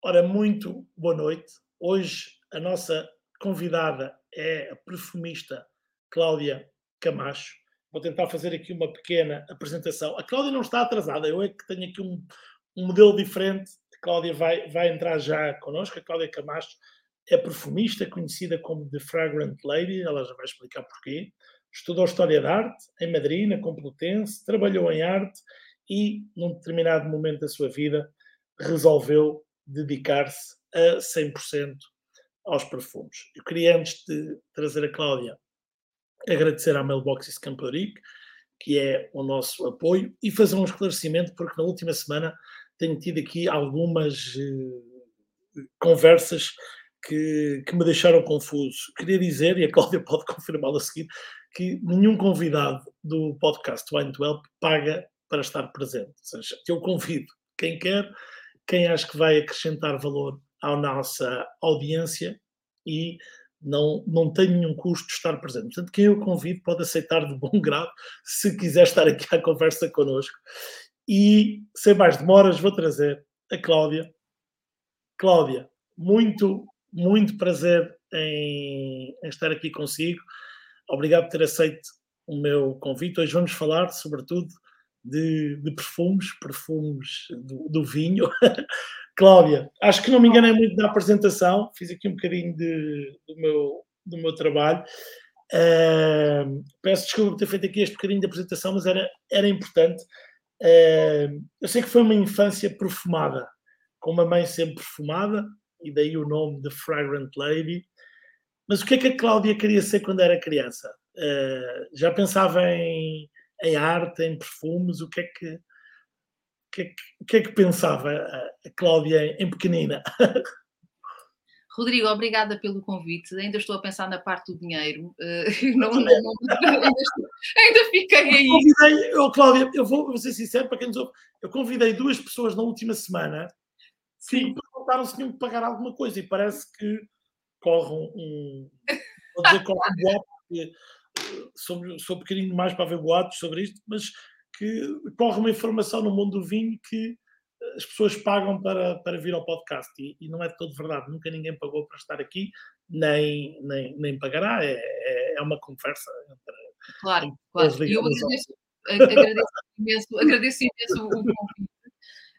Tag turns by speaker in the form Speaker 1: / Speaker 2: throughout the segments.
Speaker 1: Ora, muito boa noite. Hoje a nossa convidada é a perfumista Cláudia Camacho. Vou tentar fazer aqui uma pequena apresentação. A Cláudia não está atrasada, eu é que tenho aqui um, um modelo diferente. A Cláudia vai, vai entrar já connosco. A Cláudia Camacho é perfumista, conhecida como The Fragrant Lady, ela já vai explicar porquê. Estudou História da Arte em Madrid, na Complutense, trabalhou em arte e, num determinado momento da sua vida, resolveu dedicar-se a 100% aos perfumes. Eu queria, antes de trazer a Cláudia, agradecer à Mailboxes Camporic, que é o nosso apoio, e fazer um esclarecimento, porque na última semana tenho tido aqui algumas uh, conversas que, que, me deixaram confuso. Queria dizer, e a Cláudia pode confirmá-lo a seguir, que nenhum convidado do podcast Wine to Help paga para estar presente. Ou seja, eu convido quem quer quem acho que vai acrescentar valor à nossa audiência e não, não tem nenhum custo estar presente. Portanto, quem eu convido pode aceitar de bom grado se quiser estar aqui à conversa connosco. E, sem mais demoras, vou trazer a Cláudia. Cláudia, muito, muito prazer em, em estar aqui consigo. Obrigado por ter aceito o meu convite. Hoje vamos falar, sobretudo, de, de perfumes, perfumes do, do vinho. Cláudia, acho que não me enganei muito na apresentação, fiz aqui um bocadinho de, do, meu, do meu trabalho. Uh, peço desculpa por ter feito aqui este bocadinho de apresentação, mas era, era importante. Uh, eu sei que foi uma infância perfumada, com uma mãe sempre perfumada, e daí o nome de Fragrant Lady. Mas o que é que a Cláudia queria ser quando era criança? Uh, já pensava em em arte, em perfumes, o que é que, o que, é que, é que pensava a Cláudia em pequenina?
Speaker 2: Rodrigo, obrigada pelo convite. Ainda estou a pensar na parte do dinheiro. Uh, não, não, não, ainda, estou, ainda, fiquei aí.
Speaker 1: Eu convidei, eu, Cláudia, eu vou, vou ser sincero para quem nos ouve. Eu convidei duas pessoas na última semana que me perguntaram se tinham que pagar alguma coisa e parece que corre um. Vou dizer, corre um bloco, porque sou, sou um bocadinho mais para ver boatos sobre isto, mas que corre uma informação no mundo do vinho que eh, as pessoas pagam para, para vir ao podcast e, e não é de todo verdade. Nunca ninguém pagou para estar aqui, nem, nem, nem pagará. É, é, é uma conversa entre.
Speaker 2: Claro, claro. E eu agradeço, agradeço imenso, agradeço imenso o convite.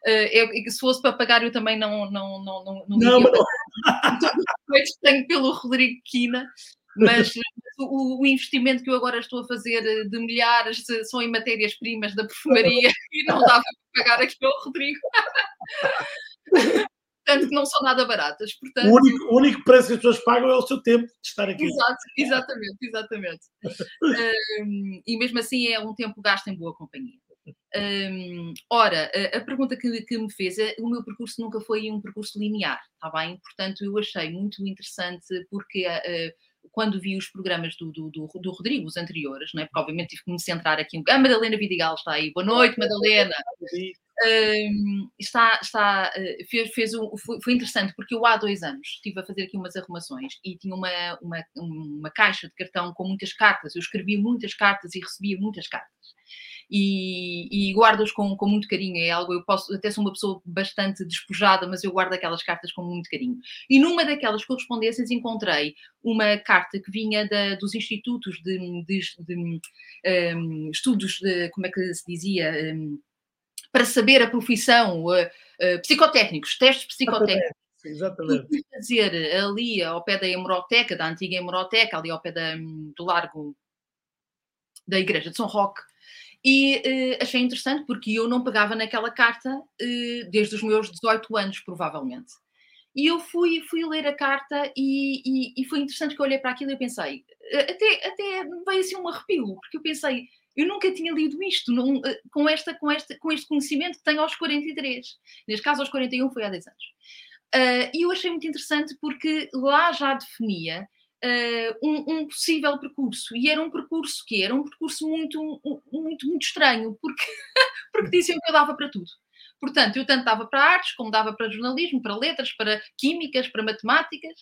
Speaker 2: Uh, se fosse para pagar, eu também não não não não, não, não, não. tenho pelo Rodrigo Quina, mas o, o, investimento que eu agora estou a fazer de milhares são em matérias-primas da perfumaria e não dava para pagar aqui ao Rodrigo. Portanto, que não são nada baratas. Portanto,
Speaker 1: o, único, o único preço que as pessoas pagam é o seu tempo de estar aqui.
Speaker 2: Exato, exatamente, exatamente. um, e mesmo assim é um tempo gasto em boa companhia. Um, ora, a, a pergunta que, que, me fez é: o meu percurso nunca foi um percurso linear, está bem? Portanto, eu achei muito interessante porque. Uh, quando vi os programas do, do, do, do Rodrigo, os anteriores, não é? porque obviamente tive que me centrar aqui. A Madalena Vidigal está aí. Boa noite, Madalena. Um, está, está, eh, fez, fez um, foi, foi, interessante porque eu há dois anos estive a fazer aqui umas arrumações e tinha uma, uma, uma caixa de cartão com muitas cartas. Eu escrevia muitas cartas e recebia muitas cartas e, e guardo-os com, com muito carinho. É algo, eu posso, até sou uma pessoa bastante despojada, mas eu guardo aquelas cartas com muito carinho. E numa daquelas correspondências encontrei uma carta que vinha da, dos institutos de, de, de um, estudos de, como é que se dizia? Um, para saber a profissão, uh, uh, psicotécnicos, testes psicotécnicos.
Speaker 1: Exatamente.
Speaker 2: E fazer ali ao pé da hemeroteca, da antiga hemeroteca, ali ao pé da, do largo da Igreja de São Roque, e uh, achei interessante porque eu não pegava naquela carta uh, desde os meus 18 anos, provavelmente. E eu fui, fui ler a carta e, e, e, foi interessante que eu olhei para aquilo e pensei, até, até veio assim um arrepio, porque eu pensei, eu nunca tinha lido isto não, com, esta, com, esta, com este conhecimento que tenho aos 43. Neste caso, aos 41 foi há 10 anos. Uh, e eu achei muito interessante porque lá já definia uh, um, um, possível percurso. E era um percurso que era um percurso muito, muito, muito estranho, porque, porque diziam que eu dava para tudo. Portanto, eu tanto dava para artes, como dava para jornalismo, para letras, para químicas, para matemáticas.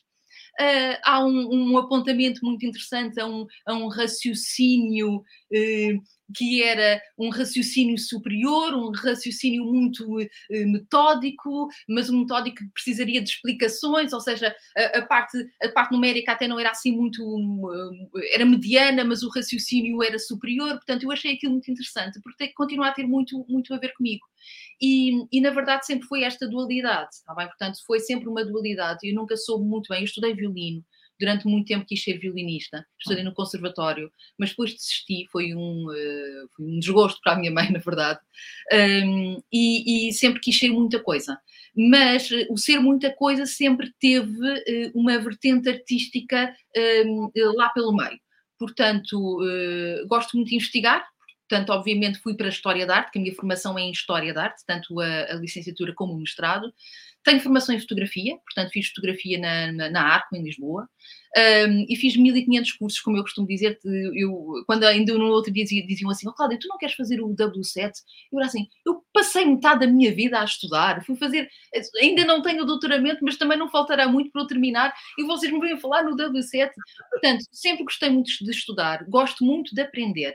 Speaker 2: Uh, há um, um, apontamento muito interessante a um, a um raciocínio uh, que era um raciocínio superior, um raciocínio muito uh, metódico, mas um metódico que precisaria de explicações, ou seja, a, a, parte, a parte numérica até não era assim muito. Uh, era mediana, mas o raciocínio era superior, portanto, eu achei aquilo muito interessante, porque continuar a ter muito, muito a ver comigo. E, e, na verdade sempre foi esta dualidade, está bem? Portanto, foi sempre uma dualidade. Eu nunca soube muito bem, eu estudei violino, durante muito tempo quis ser violinista, estudei no conservatório, mas depois desisti, foi um, uh, foi um desgosto para a minha mãe, na verdade, um, e, e, sempre quis ser muita coisa. Mas uh, o ser muita coisa sempre teve uh, uma vertente artística um, lá pelo meio. Portanto, gosto muito de investigar, Portanto, obviamente, fui para a História da Arte, que a minha formação é em História da Arte, tanto a, a licenciatura como o mestrado. Tenho formação em fotografia, portanto, fiz fotografia na, na, na Arco, em Lisboa, um, e fiz 1500 cursos, como eu costumo dizer. Eu, quando ainda no outro dia diziam assim: oh, Cláudia, tu não queres fazer o W7? Eu era assim: eu passei metade da minha vida a estudar, fui fazer. Ainda não tenho doutoramento, mas também não faltará muito para eu terminar, e vocês me vêm falar no W7. Portanto, sempre gostei muito de estudar, gosto muito de aprender.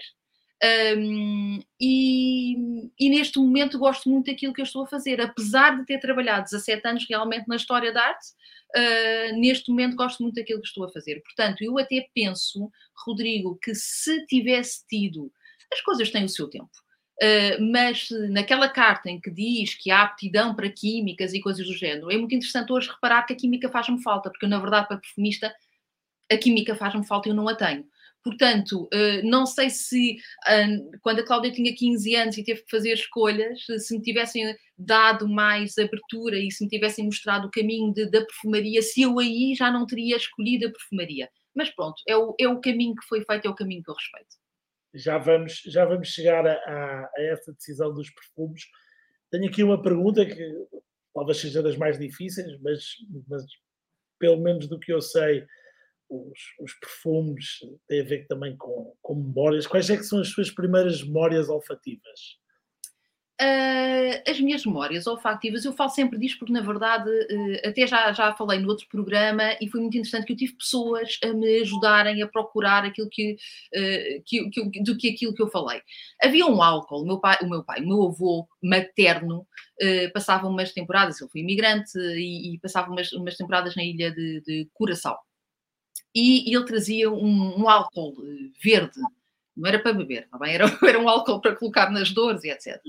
Speaker 2: Um, e, e, neste momento gosto muito daquilo que eu estou a fazer, apesar de ter trabalhado 17 anos realmente na história da arte, uh, neste momento gosto muito daquilo que estou a fazer. Portanto, eu até penso, Rodrigo, que se tivesse tido, as coisas têm o seu tempo. Uh, mas naquela carta em que diz que há aptidão para químicas e coisas do género, é muito interessante hoje reparar que a química faz-me falta, porque eu, na verdade, para perfumista, a química faz-me falta e eu não a tenho. Portanto, eh, não sei se quando a Cláudia tinha 15 anos e teve que fazer escolhas, se me tivessem dado mais abertura e se me tivessem mostrado o caminho de, da perfumaria, se eu aí já não teria escolhido a perfumaria. Mas pronto, é o, é o caminho que foi feito, é o caminho que eu respeito.
Speaker 1: Já vamos, já vamos chegar a, a, a essa decisão dos perfumes. Tenho aqui uma pergunta que talvez seja das mais difíceis, mas, mas pelo menos do que eu sei, os, os, perfumes, tem a ver também com, com memórias. Quais é que são as suas primeiras memórias olfativas?
Speaker 2: Uh, as minhas memórias olfativas, eu falo sempre disto porque, na verdade, uh, até já, já falei no outro programa e foi muito interessante que eu tive pessoas a me ajudarem a procurar aquilo que, uh, que, que, do que aquilo que eu falei. Havia um álcool, o meu pai, o meu, pai, o meu avô materno, passava umas temporadas, ele foi imigrante e, e passava umas, umas temporadas na ilha de, de Curaçao e, e ele trazia um, um, álcool eh, verde, não era para beber, tá bem? Era, era um álcool para colocar nas dores e etc.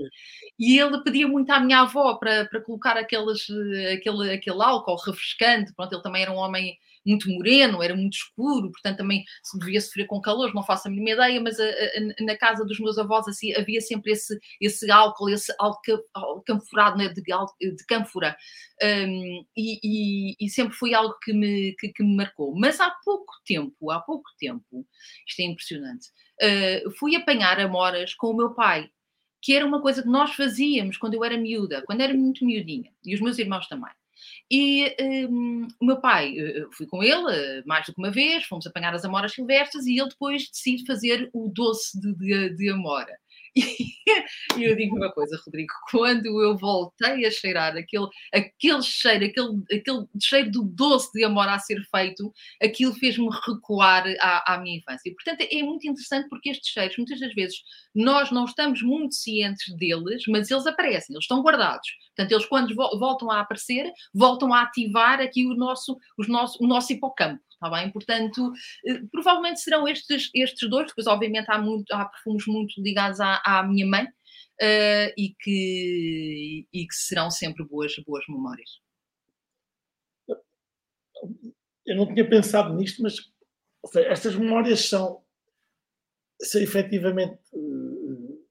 Speaker 2: E ele pedia muito à minha avó para, para colocar aqueles, eh, aquele, aquele álcool refrescante, pronto, ele também era um homem muito moreno, era muito escuro, portanto também se devia sofrer com calor, não faço a mínima ideia, mas a, a, na casa dos meus avós assim, havia sempre esse, esse álcool, esse álcool camforado né, de, de cânfora, um, e, e, e, sempre foi algo que me, que, que, me marcou. Mas há pouco tempo, há pouco tempo, isto é impressionante, uh, fui apanhar amoras com o meu pai, que era uma coisa que nós fazíamos quando eu era miúda, quando era muito miudinha, e os meus irmãos também. E um, o meu pai, eh, fui com ele eh, mais do que uma vez, fomos apanhar as amoras silvestres e ele depois decide fazer o doce de, de, de amora. E eu digo uma coisa, Rodrigo, quando eu voltei a cheirar aquele, aquele cheiro, aquele, aquele cheiro do doce de amor a ser feito, aquilo fez-me recuar à, à, minha infância. Portanto, é muito interessante porque estes cheiros, muitas das vezes, nós não estamos muito cientes deles, mas eles aparecem, eles estão guardados. Portanto, eles quando voltam a aparecer, voltam a ativar aqui o nosso, os nosso, o nosso hipocampo está bem? Portanto, eh, provavelmente serão estes, estes dois, depois obviamente há, muito, há perfumes muito ligados à, à minha mãe uh, e, que, e que serão sempre boas, boas memórias.
Speaker 1: Eu não tinha pensado nisto, mas seja, estas memórias são, são efetivamente uh,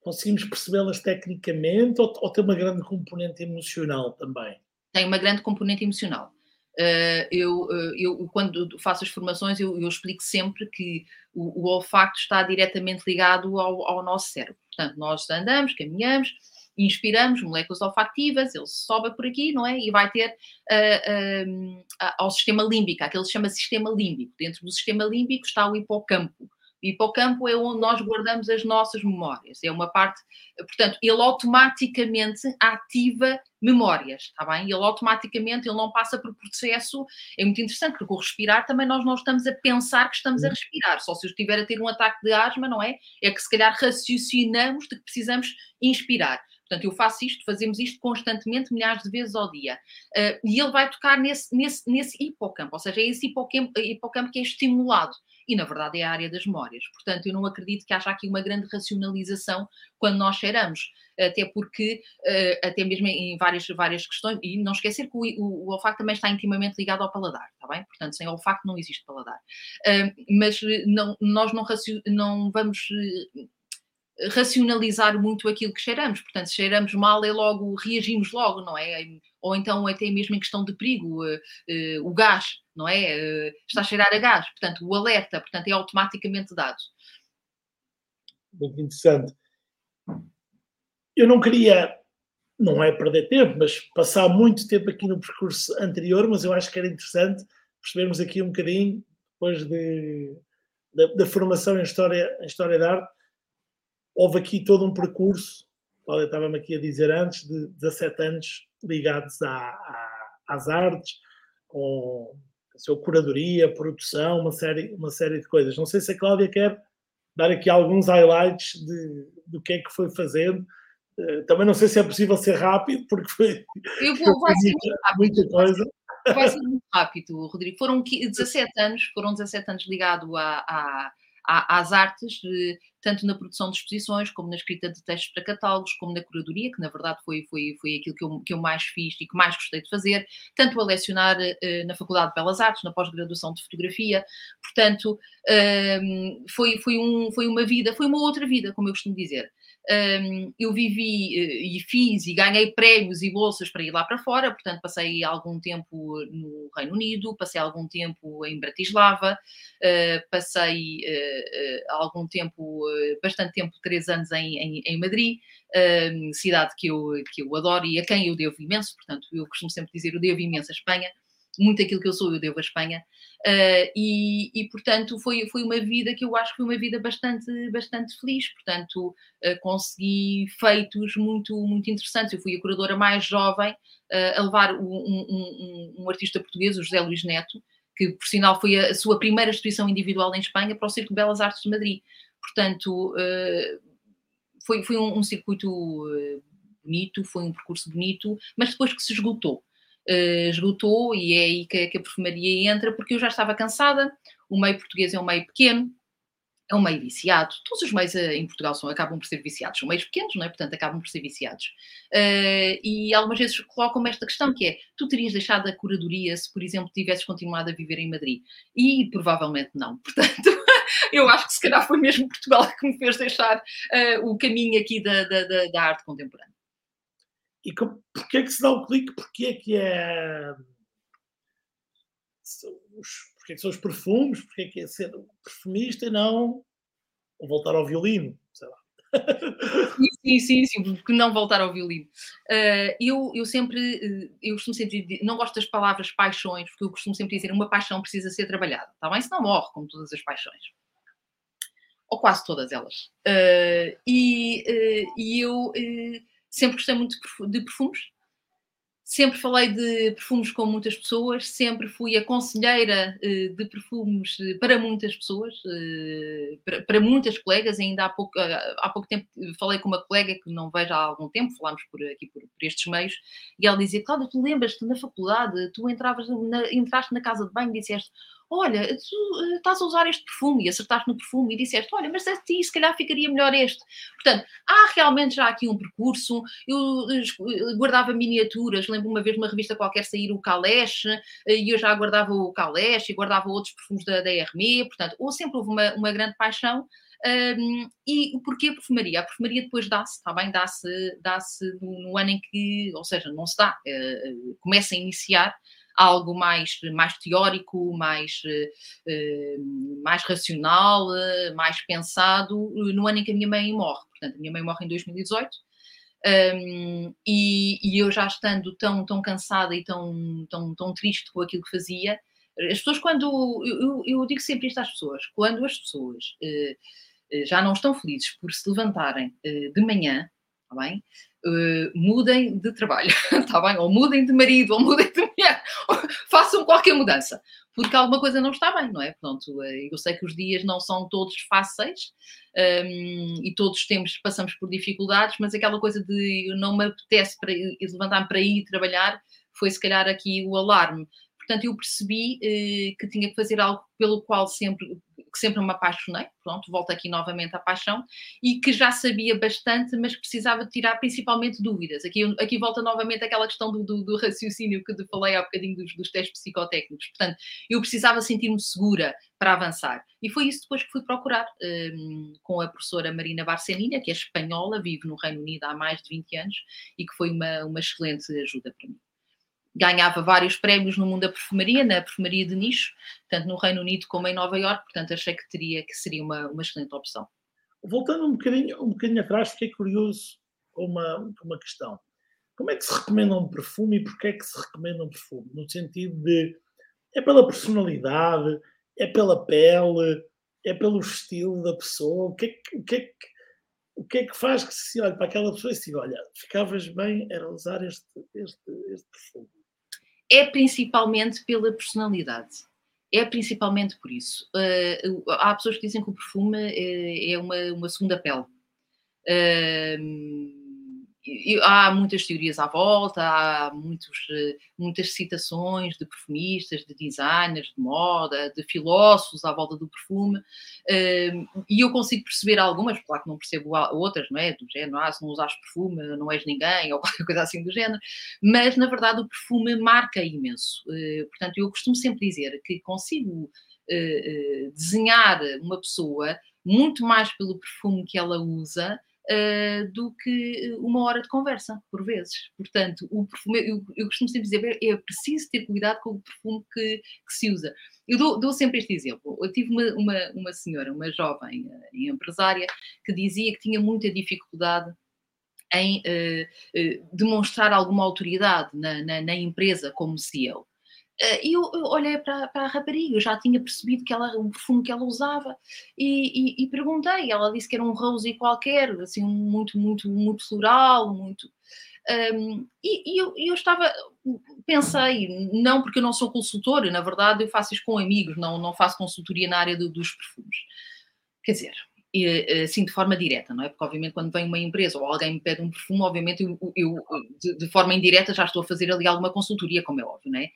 Speaker 1: conseguimos percebê-las tecnicamente ou, ou tem uma grande componente emocional também?
Speaker 2: Tem uma grande componente emocional. Uh, eu, uh, eu, quando faço as formações, eu, eu explico sempre que o, o, olfato está diretamente ligado ao, ao, nosso cérebro. Portanto, nós andamos, caminhamos, inspiramos moléculas olfativas, ele sobe por aqui, não é? E vai ter uh, ao sistema límbico, aquele que se chama sistema límbico. Dentro do sistema límbico está o hipocampo. Hipocampo é onde nós guardamos as nossas memórias. É uma parte, portanto, ele automaticamente ativa memórias, está bem? Ele automaticamente, ele não passa por processo, é muito interessante, porque o respirar também nós não estamos a pensar que estamos a uhum. respirar, só se eu estiver a ter um ataque de asma, não é? É que se calhar raciocinamos de que precisamos inspirar. Portanto, eu faço isto, fazemos isto constantemente, milhares de vezes ao dia. Uh, e ele vai tocar nesse, nesse, nesse hipocampo, ou seja, é esse hipocampo, hipocampo que é estimulado. E, na verdade, é a área das memórias. Portanto, eu não acredito que haja aqui uma grande racionalização quando nós cheiramos. Até porque, uh, até mesmo em várias, várias questões, e não esquecer que o, o, o, olfato também está intimamente ligado ao paladar, está bem? Portanto, sem olfato não existe paladar. Mas não, nós não, não vamos racionalizar muito aquilo que cheiramos. Portanto, se cheiramos mal, é logo, reagimos logo, não é? Ou então até mesmo em questão de perigo, o gás, não é? Uh, está a cheirar a gás. Portanto, o alerta, portanto, é automaticamente dado.
Speaker 1: Muito interessante. Eu não queria, não é perder tempo, mas passar muito tempo aqui no percurso anterior, mas eu acho que era interessante percebermos aqui um bocadinho, depois de, da, da formação em História, em história da Arte, houve aqui todo um percurso, Cláudia estava-me aqui a dizer antes, de 17 anos ligados à, à, às artes, com a sua curadoria, produção, uma série, uma série de coisas. Não sei se a Cláudia quer dar aqui alguns highlights de, do que é que foi fazendo. Uh, também não sei se é possível ser rápido, porque foi,
Speaker 2: Eu vou, ser muita, muita coisa. Vai ser muito rápido, Rodrigo. Foram 17 anos, foram 17 anos ligado a, a às artes, tanto na produção de exposições, como na escrita de textos para catálogos, como na curadoria, que na verdade foi, foi, foi aquilo que eu, que eu mais fiz e que mais gostei de fazer, tanto a lecionar uh, na Faculdade de Belas Artes, na pós-graduação de fotografia, portanto, uh, foi, foi, um, foi uma vida, foi uma outra vida, como eu costumo dizer. Eu vivi uh, e fiz e ganhei prémios e bolsas para ir lá para fora, portanto, passei algum tempo no Reino Unido, passei algum tempo em Bratislava, uh, passei uh, algum tempo, bastante tempo, três anos em, em, em Madrid, cidade que eu, que eu adoro e a quem eu devo imenso, portanto, eu costumo sempre dizer eu devo imenso a Espanha muito aquilo que eu sou, eu devo à Espanha. Uh, e, e, portanto, foi, foi uma vida que eu acho que foi uma vida bastante, bastante feliz. Portanto, uh, consegui feitos muito, muito interessantes. Eu fui a curadora mais jovem uh, a levar um, um, um, um, artista português, o José Luís Neto, que por sinal foi a, sua primeira exposição individual em Espanha para o Circo de Belas Artes de Madrid. Portanto, foi, foi um, circuito bonito, foi um percurso bonito, mas depois que se esgotou esgotou e é aí que, que, a perfumaria entra, porque eu já estava cansada. O meio português é um meio pequeno, é um meio viciado. Todos os meios eh, em Portugal são, acabam por ser viciados, são meios pequenos, não é? Portanto, acabam por ser viciados. Uh, e algumas vezes colocam-me esta questão que é: tu terias deixado a curadoria se, por exemplo, tivesses continuado a viver em Madrid? E provavelmente não. Portanto, eu acho que se calhar foi mesmo Portugal que me fez deixar uh, o caminho aqui da, da, da, da arte contemporânea.
Speaker 1: E com, porque é que se dá o clique? Porque é que é. Os, porque é que são os perfumes? Porque é que é ser perfumista e não voltar ao violino? Sei lá.
Speaker 2: Sim, sim, sim, porque não voltar ao violino. Uh, eu, eu sempre, eu costumo sempre não gosto das palavras paixões, porque eu costumo sempre dizer uma paixão precisa ser trabalhada, está bem? Senão morre, como todas as paixões. Ou quase todas elas. Uh, e, uh, e eu sempre gostei muito de perfumes, sempre falei de perfumes com muitas pessoas, sempre fui a conselheira eh, de perfumes eh, para muitas pessoas, eh, para muitas colegas. Ainda há pouco, há pouco tempo falei com uma colega que não vejo há algum tempo, falámos por aqui por, por estes meios, e ela dizia: Cláudia, tu lembras-te na faculdade, tu entravas na, entraste na casa de banho e disseste olha, tu eh, estás a usar este perfume e acertaste no perfume e disseste, olha, mas a ti se calhar ficaria melhor este. Portanto, há realmente já aqui um percurso. Eu eh, guardava miniaturas, lembro uma vez uma revista qualquer sair o Caleche eh, e eu já guardava o Caleche e guardava outros perfumes da, da Hermé, portanto, ou sempre houve uma, uma grande paixão. Um, e porquê a perfumaria? A perfumaria depois dá-se, está bem? Dá-se dá no, no, ano em que, ou seja, não se dá, uh, começa a iniciar algo mais, mais teórico, mais, eh, mais racional, eh, mais pensado, no ano em que a minha mãe morre. Portanto, a minha mãe morre em 2018. Um, e, e, eu já estando tão, tão cansada e tão, tão, tão triste com aquilo que fazia, As pessoas, quando. Eu, eu, digo sempre isto às pessoas: quando as pessoas uh, já não estão felizes por se levantarem uh, de manhã, está bem? Uh, mudem de trabalho, está bem? Ou mudem de marido, ou mudem de mulher, façam qualquer mudança, porque alguma coisa não está bem, não é? Pronto, eu sei que os dias não são todos fáceis um, ehm, e todos temos, passamos por dificuldades, mas aquela coisa de não me apetece levantar-me para ir trabalhar foi se calhar aqui o alarme. Portanto, eu percebi eh, que tinha que fazer algo pelo qual sempre, que sempre me apaixonei, pronto, volto aqui novamente à paixão, e que já sabia bastante, mas precisava tirar principalmente dúvidas. Aqui, aqui volta novamente aquela questão do, do, do raciocínio que te falei há bocadinho dos, dos testes psicotécnicos. Portanto, eu precisava sentir-me segura para avançar. E foi isso depois que fui procurar um, ehm, com a professora Marina Barcenina, que é espanhola, vive no Reino Unido há mais de 20 anos, e que foi uma, uma excelente ajuda para mim ganhava vários prémios no mundo da perfumaria, na perfumaria de nicho, tanto no Reino Unido como em Nova Iorque, portanto achei que teria que seria uma, uma excelente opção.
Speaker 1: Voltando um bocadinho, um bocadinho atrás, fiquei curioso com uma, uma questão. Como é que se recomenda um perfume e porquê é que se recomenda um perfume? No sentido de, é pela personalidade, é pela pele, é pelo estilo da pessoa, o que é que, o que, é que, o que, é que faz que se olhe para aquela pessoa e se diga, olha, ficavas bem era usar este, este, este perfume?
Speaker 2: É principalmente pela personalidade. É principalmente por isso. Uh, há pessoas que dizem que o perfume é, é uma, uma segunda pele. Uh, há muitas teorias à volta, há muitos, eh, muitas citações de perfumistas, de designers de moda, de filósofos à volta do perfume, ehm, e eu consigo perceber algumas, claro que não percebo outras, não é? Do género, ah, se não usares perfume não és ninguém, ou qualquer coisa assim do género, mas na verdade o perfume marca imenso. Eh, portanto, eu costumo sempre dizer que consigo eh, desenhar uma pessoa muito mais pelo perfume que ela usa uh, do que uma hora de conversa, por vezes. Portanto, o perfume, eu, eu costumo sempre dizer, é preciso ter cuidado com o perfume que, que se usa. Eu dou, dou, sempre este exemplo. Eu tive uma, uma, uma senhora, uma jovem uh, empresária, que dizia que tinha muita dificuldade em uh, uh, demonstrar alguma autoridade na, na, na, empresa como CEO. Eh, e eu, eu, olhei para, a rapariga, eu já tinha percebido que ela, o perfume que ela usava e, e, e perguntei. Ela disse que era um rosy qualquer, assim, muito, muito, muito floral, muito. Um, e, e eu, eu, estava, pensei, não porque eu não sou consultora, na verdade eu faço isso com amigos, não, não faço consultoria na área do, dos perfumes. Quer dizer, assim de forma direta, não é? Porque obviamente quando vem uma empresa ou alguém me pede um perfume, obviamente eu, eu de, de, forma indireta já estou a fazer ali alguma consultoria, como é óbvio, não é?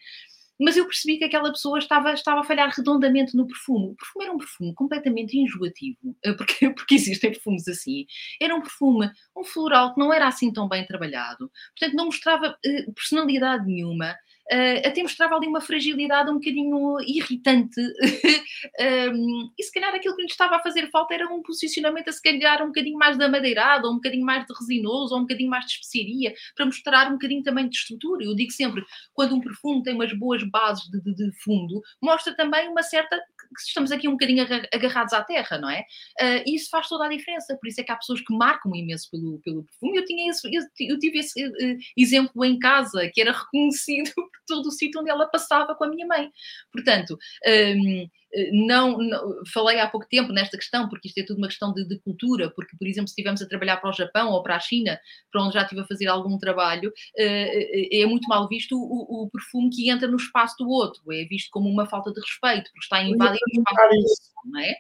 Speaker 2: Mas eu percebi que aquela pessoa estava, estava a falhar redondamente no perfume. O perfume era um perfume completamente enjoativo, eh, porque, porque existem perfumes assim. Era um perfume, um floral que não era assim tão bem trabalhado, portanto não mostrava uh, personalidade nenhuma. Uh, até mostrava ali uma fragilidade um bocadinho irritante. um, e se calhar aquilo que lhe estava a fazer falta era um posicionamento, a se calhar, um bocadinho mais da madeirada, ou um bocadinho mais de resinoso, ou um bocadinho mais de especiaria, para mostrar um bocadinho também de estrutura. Eu digo sempre, quando um perfume tem umas boas bases de, de, de fundo, mostra também uma certa estamos aqui um bocadinho agarrados à terra, não é? Uh, e isso faz toda a diferença, por isso é que há pessoas que marcam imenso pelo, pelo perfume. Eu, tinha esse, eu, tive esse uh, exemplo em casa, que era reconhecido por todo o sítio onde ela passava com a minha mãe. Portanto, um, não, não, falei há pouco tempo nesta questão, porque isto é tudo uma questão de, de, cultura, porque, por exemplo, se estivermos a trabalhar para o Japão ou para a China, para onde já estive a fazer algum trabalho, uh, é muito mal visto o, o, perfume que entra no espaço do outro, é visto como uma falta de respeito, porque está a invadir o espaço do outro, não é?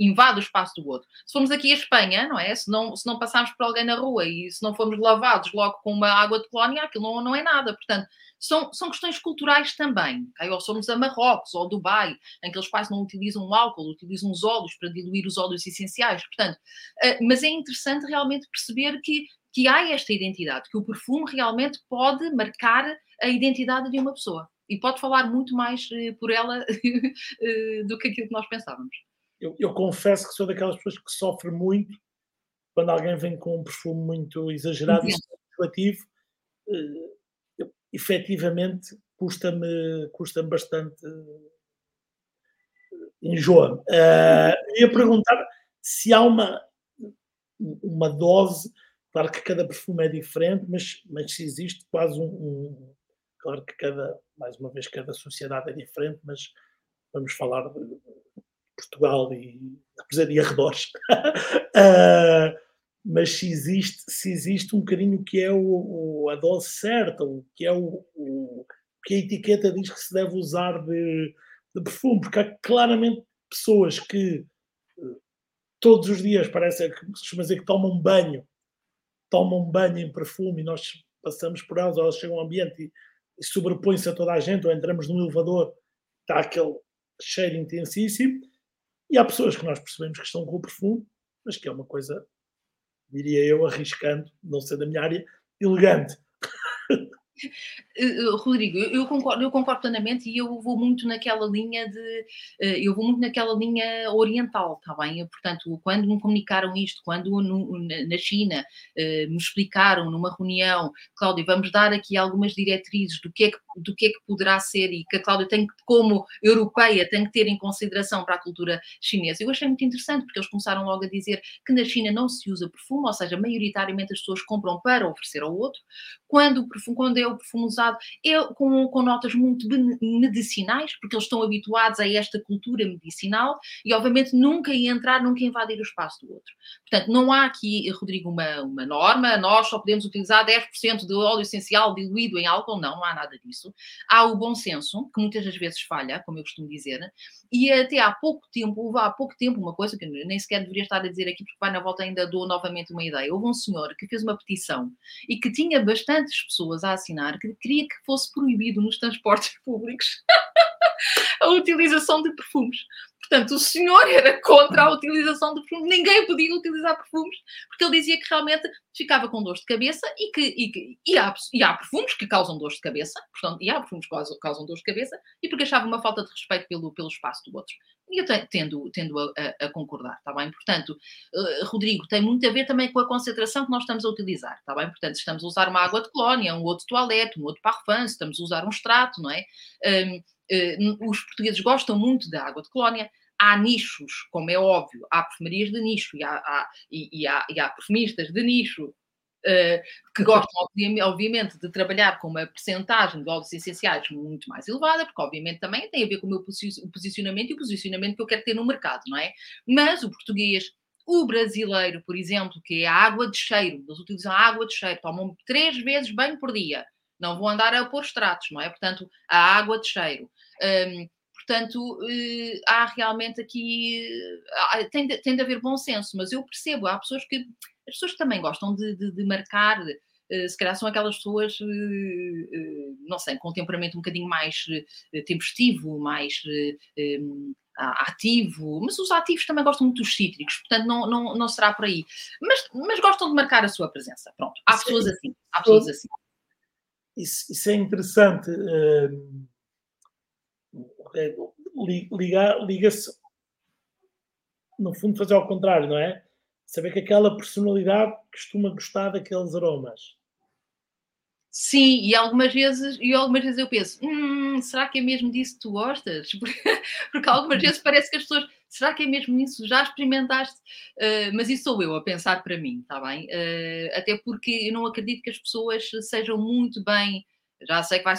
Speaker 2: Invade o espaço do outro. Se formos aqui à Espanha, não é? Se não, se não passarmos por alguém na rua e se não formos lavados logo com uma água de colónia, aquilo não, não é nada. Portanto, são, são questões culturais também. Okay? Ou somos a Marrocos ou Dubai, em que eles quase não utilizam álcool, utilizam os óleos para diluir os óleos essenciais. Portanto, uh, mas é interessante realmente perceber que, que há esta identidade, que o perfume realmente pode marcar a identidade de uma pessoa. E pode falar muito mais uh, por ela uh, do que aquilo que nós pensávamos.
Speaker 1: Eu, eu, confesso que sou daquelas pessoas que sofre muito quando alguém vem com um perfume muito exagerado e situativo efetivamente custa-me custa bastante enjoa. Uh, ia perguntar se há uma, uma dose, claro que cada perfume é diferente, mas, mas se existe quase um, um, Claro que cada, mais uma vez, cada sociedade é diferente, mas vamos falar de Portugal e, e arredores. uh, mas se existe, se existe um bocadinho que é o, o a dose certa, o que é o, o, que a etiqueta diz que se deve usar de, de perfume, porque há claramente pessoas que eh, todos os dias parece que costuma dizer que tomam banho, tomam banho em perfume e nós passamos por elas, elas chegam ao ambiente e, e sobrepõem-se a toda a gente, ou entramos num elevador, está aquele cheiro intensíssimo, e há pessoas que nós percebemos que estão com o perfume, mas que é uma coisa, diria eu, arriscando, não ser da minha área, elegante.
Speaker 2: Eh, eh, Rodrigo, eu concordo, eu concordo plenamente e eu vou muito naquela linha de eh, eu vou muito naquela linha oriental, está bem? Portanto, quando me comunicaram isto, quando no, na China me explicaram numa reunião, Cláudia, vamos dar aqui algumas diretrizes do que é que, do que, é que poderá ser e que a Cláudia tem que, como europeia, tem que ter em consideração para a cultura chinesa. Eu achei muito interessante porque eles começaram logo a dizer que na China não se usa perfume, ou seja, maioritariamente as pessoas compram para oferecer ao outro. Quando perfume, quando é o perfume usado é com, com notas muito medicinais, porque eles estão habituados a esta cultura medicinal e, obviamente, nunca entrar, nunca invadir o espaço do outro. Portanto, não há aqui, Rodrigo, uma, uma norma, nós só podemos utilizar 10% de óleo essencial diluído em álcool, não, não há nada disso. Há o bom senso, que muitas das vezes falha, como eu costumo dizer, e até há pouco tempo, houve há pouco tempo, uma coisa que eu nem sequer deveria estar a dizer aqui, porque vai na volta ainda dou novamente uma ideia. Houve um senhor que fez uma petição e que tinha bastantes pessoas a assinar que queria que fosse proibido nos transportes públicos a utilização de perfumes. Portanto, o senhor era contra a utilização de perfumes, ninguém podia utilizar perfumes, porque ele dizia que realmente ficava com dor de cabeça e que, e, que, e, há, e há perfumes que causam dor de cabeça, portanto, e há perfumes que causam, causam dor de cabeça, e porque achava uma falta de respeito pelo, pelo espaço do outro. E eu tendo, tendo a, a, a, concordar, está bem? Portanto, uh, Rodrigo, tem muito a ver também com a concentração que nós estamos a utilizar, está bem? Portanto, se estamos a usar uma água de colónia, um outro toalete, um outro parfum, se estamos a usar um extrato, não é? Um, os portugueses gostam muito da água de colónia, há nichos, como é óbvio, há perfumarias de nicho e há, há e, e, há, e há perfumistas de nicho Uh, que gostam, obviamente, de trabalhar com uma percentagem de óleos essenciais muito mais elevada, porque, obviamente, também tem a ver com o meu posicionamento e o posicionamento que eu quero ter no mercado, não é? Mas o português, o brasileiro, por exemplo, que é a água de cheiro, eles utilizam a água de cheiro, tomam três vezes banho por dia, não vão andar a pôr extratos, não é? Portanto, a água de cheiro. Um, Portanto, eh, há realmente aqui. tem, de, tem de haver bom senso, mas eu percebo, há pessoas que. As pessoas que também gostam de, de, de marcar, eh, se calhar são aquelas pessoas, eh, não sei, com um temperamento um bocadinho mais tempestivo, mais ativo, mas os ativos também gostam muito dos cítricos, portanto não, não, não será por aí. Mas, mas gostam de marcar a sua presença. Pronto, há pessoas assim. Há pessoas assim.
Speaker 1: Isso, isso é interessante. Uh é, liga, liga-se, no fundo, fazer ao contrário, não é? Saber que aquela personalidade costuma gostar daqueles aromas.
Speaker 2: Sim, e algumas vezes, e algumas vezes eu penso, hum, será que é mesmo disso que tu gostas? Porque, porque algumas vezes parece que as pessoas, será que é mesmo isso? Já experimentaste? Uh, mas isso sou eu a pensar para mim, está bem? Uh, até porque eu não acredito que as pessoas sejam muito bem já sei que vai,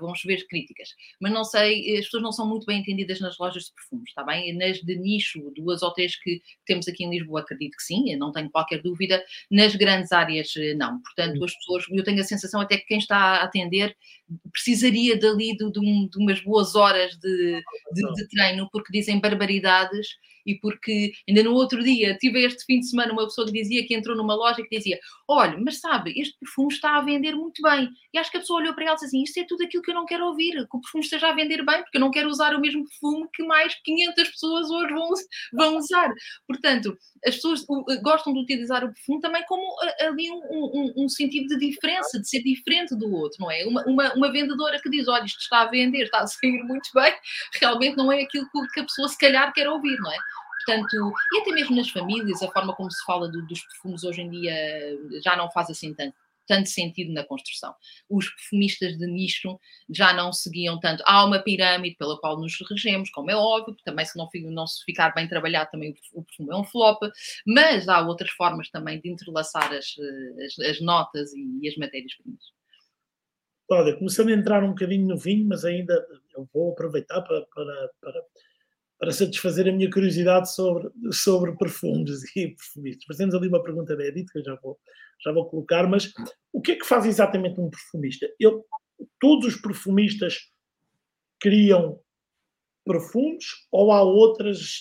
Speaker 2: vão chover críticas, mas não sei, as pessoas não são muito bem entendidas nas lojas de perfumes, está bem? Nas de nicho, duas ou três que temos aqui em Lisboa, acredito que sim, não tenho qualquer dúvida. Nas grandes áreas, não. Portanto, as pessoas, eu tenho a sensação até que quem está a atender precisaria dali de, de, um, de umas boas horas de, de, de treino, porque dizem barbaridades e porque ainda no outro dia tive este fim de semana uma pessoa que dizia que entrou numa loja que dizia: Olha, mas sabe, este perfume está a vender muito bem. E acho que a pessoa olhou para ela e disse assim: Isto é tudo aquilo que eu não quero ouvir, que o perfume esteja a vender bem, porque eu não quero usar o mesmo perfume que mais 500 pessoas hoje vão, vão usar. Portanto, as pessoas gostam de utilizar o perfume também como ali um, um, um, sentido de diferença, de ser diferente do outro, não é? Uma, uma, uma, vendedora que diz, olha, isto está a vender, está a sair muito bem, realmente não é aquilo que a pessoa se calhar quer ouvir, não é? Portanto, e até mesmo nas famílias, a forma como se fala do, dos perfumes hoje em dia já não faz assim tanto tanto sentido na construção. Os perfumistas de nicho já não seguiam tanto. Há uma pirâmide pela qual nos regemos, como é óbvio, também se não, não se ficar bem trabalhado, também o perfume é um flop, mas há outras formas também de entrelaçar as, as, as notas e, e as matérias-primas.
Speaker 1: Olha, começando a entrar um bocadinho no vinho, mas ainda eu vou aproveitar para, para, para, para, satisfazer a minha curiosidade sobre, sobre perfumes e perfumistas. Mas temos ali uma pergunta da Edith que eu já vou, já vou colocar, mas o que é que faz exatamente um perfumista? Todos os perfumistas criam perfumes ou há outras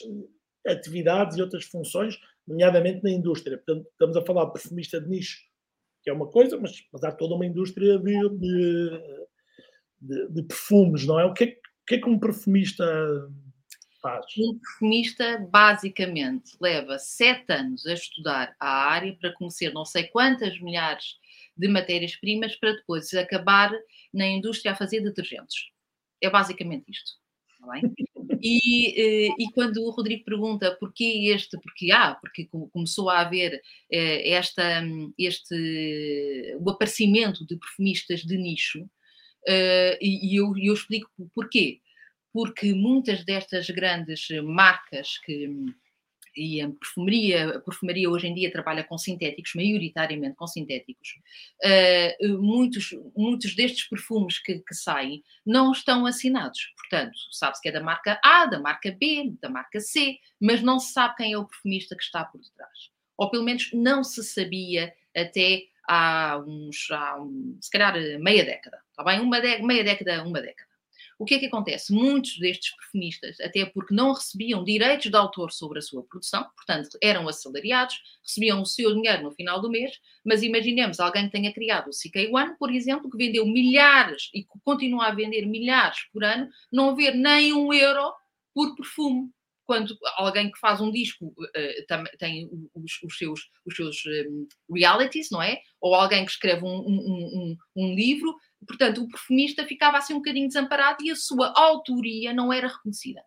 Speaker 1: atividades e outras funções, nomeadamente na indústria? Portanto, estamos a falar de perfumista de nicho, que é uma coisa, mas, mas há toda uma indústria de, de, de, de perfumes, não é? O que é, o que é que um perfumista faz?
Speaker 2: Um perfumista, basicamente, leva sete anos a estudar a área para conhecer não sei quantas milhares de matérias-primas para depois acabar na indústria a fazer detergentes. É basicamente isto. Tá e, eh, e, quando o Rodrigo pergunta porquê este, porque há, ah, porque começou a haver eh, esta, este, o aparecimento de perfumistas de nicho, eh, e eu, eu explico porquê. Porque muitas destas grandes marcas que e a perfumaria, a perfumaria hoje em dia trabalha com sintéticos, maioritariamente com sintéticos, uh, muitos, muitos destes perfumes que, que, saem não estão assinados. Portanto, sabe-se que é da marca A, da marca B, da marca C, mas não se sabe quem é o perfumista que está por detrás. Ou pelo menos não se sabia até há uns, há um, se calhar meia década, está bem? Uma de, meia década, uma década. O que é que acontece? Muitos destes perfumistas, até porque não recebiam direitos de autor sobre a sua produção, portanto, eram assalariados, recebiam o seu dinheiro no final do mês, mas imaginemos alguém que tenha criado o CK1, por exemplo, que vendeu milhares e que continua a vender milhares por ano, não ver nem um euro por perfume quando alguém que faz um disco uh, tem os, os, seus, os seus um, realities, não é? Ou alguém que escreve um, um, um, livro, portanto, o perfumista ficava assim um bocadinho desamparado e a sua autoria não era reconhecida.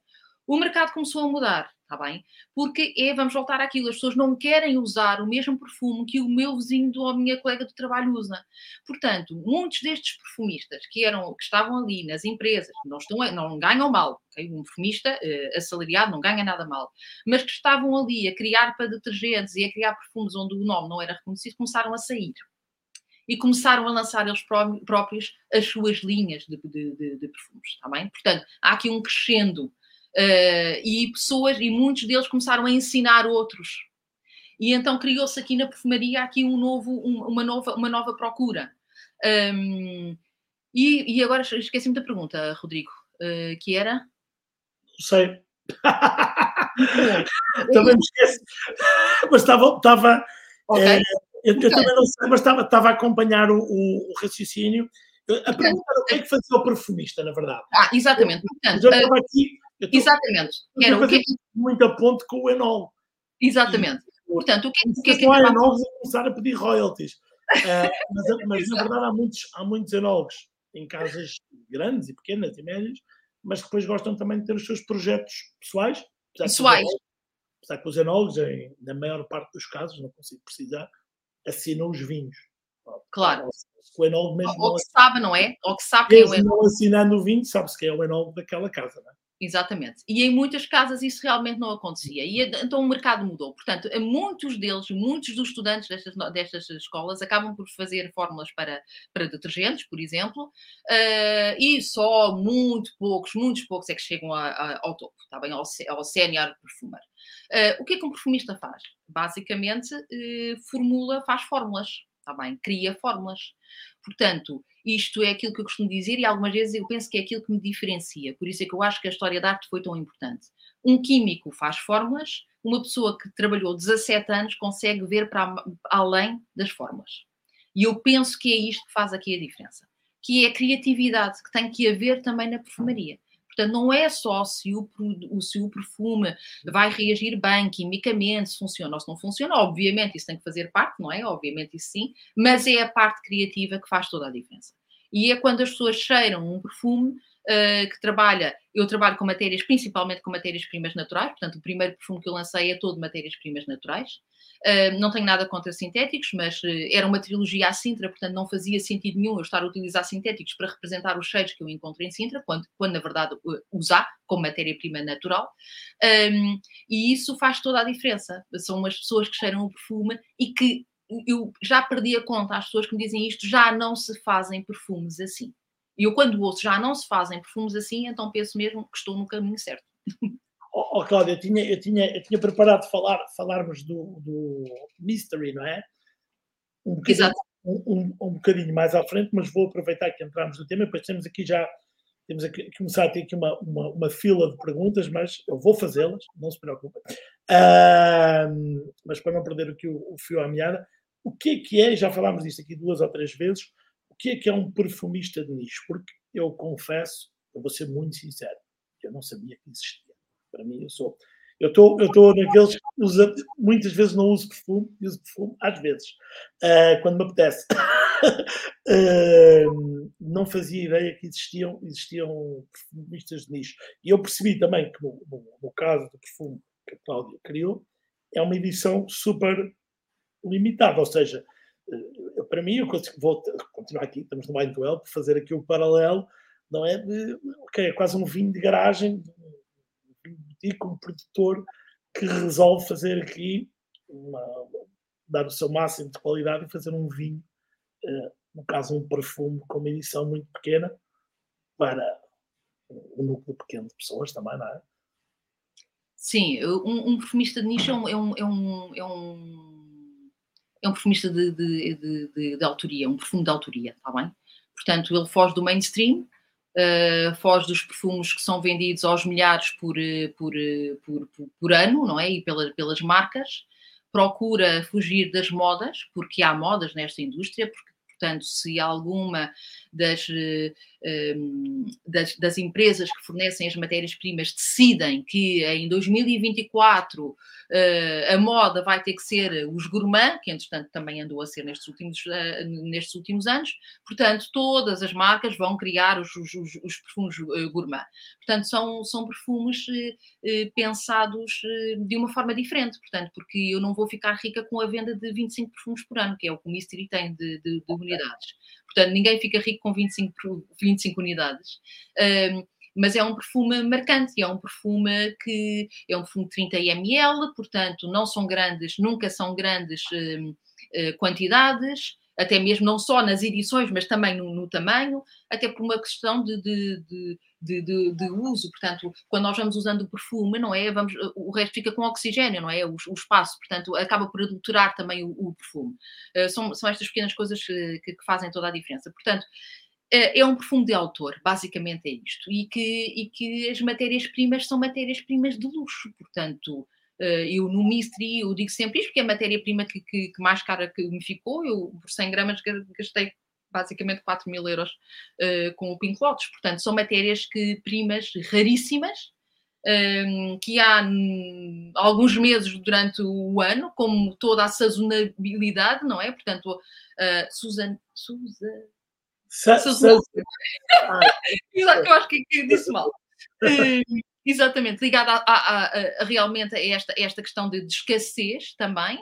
Speaker 2: O mercado começou a mudar, está bem? Porque é, vamos voltar àquilo, as pessoas não querem usar o mesmo perfume que o meu vizinho ou a minha colega de trabalho usa. Portanto, muitos destes perfumistas que eram, que estavam ali nas empresas, não, estão, não ganham mal, okay? um perfumista uh, assalariado não ganha nada mal, mas que estavam ali a criar para detergentes e a criar perfumes onde o nome não era reconhecido, começaram a sair e começaram a lançar eles próprios as suas linhas de, de, de, de perfumes, está bem? Portanto, há aqui um crescendo uh, e pessoas, e muitos deles começaram a ensinar outros. E então criou-se aqui na perfumaria aqui um novo, um, uma, nova, uma nova procura. Um, e, e, agora esqueci-me da pergunta, Rodrigo, uh, que era?
Speaker 1: Não sei. também me esqueci. Mas estava. estava okay. é, eu, eu, também não sei, mas estava, estava a acompanhar o, o, o raciocínio. A pergunta era o que é que fazia o perfumista, na verdade.
Speaker 2: Ah, exatamente.
Speaker 1: Portanto, eu estava aqui.
Speaker 2: Estou, exatamente.
Speaker 1: Eu o que... Muito ponto com o enol.
Speaker 2: Exatamente. E, Portanto, o que,
Speaker 1: o que é que. Não há enólogos a começar a pedir royalties. Uh, mas, mas, na verdade há muitos, há muitos enólogos em casas grandes e pequenas e médias, mas que depois gostam também de ter os seus projetos pessoais.
Speaker 2: Pessoais.
Speaker 1: Apesar que os enólogos, em, na maior parte dos casos, não consigo precisar, assinam os vinhos.
Speaker 2: Claro.
Speaker 1: O enólogo
Speaker 2: mesmo. Ou, que sabe, não é? Ou que sabe quem é o
Speaker 1: enólogo. não assinando o vinho, sabe-se quem é o enólogo daquela casa, não é?
Speaker 2: Exatamente. E em muitas casas isso realmente não acontecia. E então o mercado mudou. Portanto, muitos deles, muitos dos estudantes destas, destas escolas acabam por fazer fórmulas para, para detergentes, por exemplo, uh, e só muito poucos, muitos poucos é que chegam a, a, ao topo, está bem? Ao, ao sénior perfumer. Uh, o que é que um perfumista faz? Basicamente, uh, formula, faz fórmulas, está bem? Cria fórmulas. Portanto, isto é aquilo que eu costumo dizer e algumas vezes eu penso que é aquilo que me diferencia. Por isso é que eu acho que a história da arte foi tão importante. Um químico faz fórmulas, uma pessoa que trabalhou 17 anos consegue ver para além das fórmulas. E eu penso que é isto que faz aqui a diferença. Que é a criatividade que tem que haver também na perfumaria. Portanto, não é só se o, se o perfume vai reagir bem quimicamente, se funciona ou se não funciona. Obviamente, isso tem que fazer parte, não é? Obviamente, isso sim. Mas é a parte criativa que faz toda a diferença. E é quando as pessoas cheiram um perfume uh, que trabalha. Eu trabalho com matérias, principalmente com matérias-primas naturais. Portanto, o primeiro perfume que eu lancei é todo matérias-primas naturais. Uh, não tenho nada contra sintéticos, mas uh, era uma trilogia à Sintra, portanto não fazia sentido nenhum eu estar a utilizar sintéticos para representar os cheiros que eu encontro em Sintra, quando, quando na verdade uh, usar como matéria-prima natural. Um, e isso faz toda a diferença. São as pessoas que cheiram o perfume e que eu já perdi a conta às pessoas que me dizem isto, já não se fazem perfumes assim. E eu, quando ouço já não se fazem perfumes assim, então penso mesmo que estou no caminho certo.
Speaker 1: Oh, oh Cláudia, eu tinha, eu, tinha, eu tinha preparado falar, falarmos do, do Mystery, não é? Um bocadinho, um, um, um, bocadinho mais à frente, mas vou aproveitar que entramos no tema, depois temos aqui já temos a começar a ter aqui uma, uma, uma, fila de perguntas, mas eu vou fazê-las, não se preocupem. Uh, mas para não perder aqui o, o fio à meada, o que é que é, já falámos disto aqui duas ou três vezes, o que é que é um perfumista de nicho? Porque eu confesso, eu vou ser muito sincero, eu não sabia que existia. Para mim, eu sou. Eu estou eu estou naqueles que usa, muitas vezes não uso perfume, uso perfume às vezes, uh, quando me apetece. uh, não fazia ideia que existiam, existiam perfumistas de nicho. E eu percebi também que no, no, no caso do perfume que a Cláudia criou, é uma edição super limitada, ou seja, para mim, eu vou continuar aqui, estamos no Mind 12, fazer aqui o um paralelo, não é? De, okay, é quase um vinho de garagem, e como produtor que resolve fazer aqui uma, dar o seu máximo de qualidade e fazer um vinho, uh, no caso um perfume com uma edição muito pequena para um núcleo pequeno de pessoas também, não é?
Speaker 2: Sim, um, um perfumista de nicho é um, é um, é um, é um, é um perfumista de, de, de, de, autoria, um perfume de autoria, está bem? Portanto, ele foge do mainstream, uh, foge dos perfumes que são vendidos aos milhares por, eh, por, eh, por, por, por ano, não é? E pela, pelas marcas, procura fugir das modas, porque há modas nesta indústria, porque portanto, se alguma das, das, das, empresas que fornecem as matérias-primas decidem que em 2024 Uh, a moda vai ter que ser os gourmand, que entretanto também andou a ser nestes últimos, uh, nestes últimos anos, portanto, todas as marcas vão criar os, os, os perfumes uh, gourmand. Portanto, são, são perfumes pensados de uma forma diferente, portanto, porque eu não vou ficar rica com a venda de 25 perfumes por ano, que é o que o Mystery tem de, de, de unidades. Portanto, ninguém fica rico com 25, 25 unidades mas é um perfume marcante, é um perfume que é um perfume de 30 ml, portanto não são grandes, nunca são grandes uh, uh, quantidades, até mesmo não só nas edições, mas também no, no tamanho, até por uma questão de, de, de, de, uso. Portanto, quando nós vamos usando o perfume, não é? Vamos, o resto fica com oxigênio, não é? O, o espaço, portanto, acaba por adulterar também o, o perfume. Uh, são, são estas pequenas coisas que, que, fazem toda a diferença. Portanto, é, é um perfume de autor, basicamente é isto. E que, e que as matérias-primas são matérias-primas de luxo, portanto, eh, eu no Mystery eu digo sempre isto, porque é a matéria-prima que, que, que, mais cara que me ficou, eu por 100 gramas gastei basicamente 4 mil euros uh, com o Pink Lotus, portanto são matérias-primas raríssimas, um, ehm, que há alguns meses durante o ano, como toda a sazonabilidade, não é? Portanto, uh, Susan, Susan Sa ah, eu acho que, disse mal. Uh, exatamente, ligada a, a, a, realmente a esta, esta questão de, de, escassez também.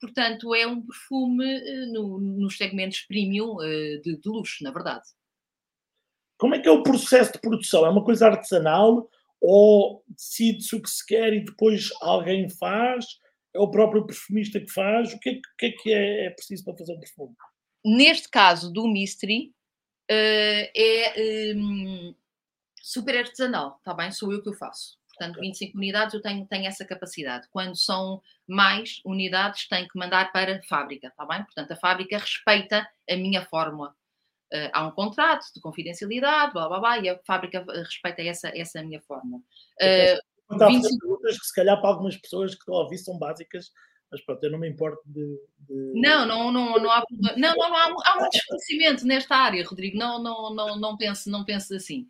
Speaker 2: Portanto, é um perfume uh, no, nos segmentos premium uh, de, de, luxo, na verdade.
Speaker 1: Como é que é o processo de produção? É uma coisa artesanal ou decide-se o que se quer e depois alguém faz? É o próprio perfumista que faz? O que é, que, é, que é, é preciso para fazer um perfume?
Speaker 2: Neste caso do Mystery, é um, super artesanal, está bem? Sou eu que o faço. Portanto, 25 unidades eu tenho, tenho essa capacidade. Quando são mais unidades, tenho que mandar para a fábrica, está bem? Portanto, a fábrica respeita a minha fórmula. Uh, há um contrato de confidencialidade, blá blá blá, e a fábrica respeita essa, essa minha fórmula.
Speaker 1: Uh, 25... perguntas que se calhar para algumas pessoas que estão a ouvir são básicas, mas pronto, eu não me importo de. de...
Speaker 2: Não, não, não, não há não, não, não há, há um desconhecimento nesta área, Rodrigo. Não, não, não, não pense, não pense assim.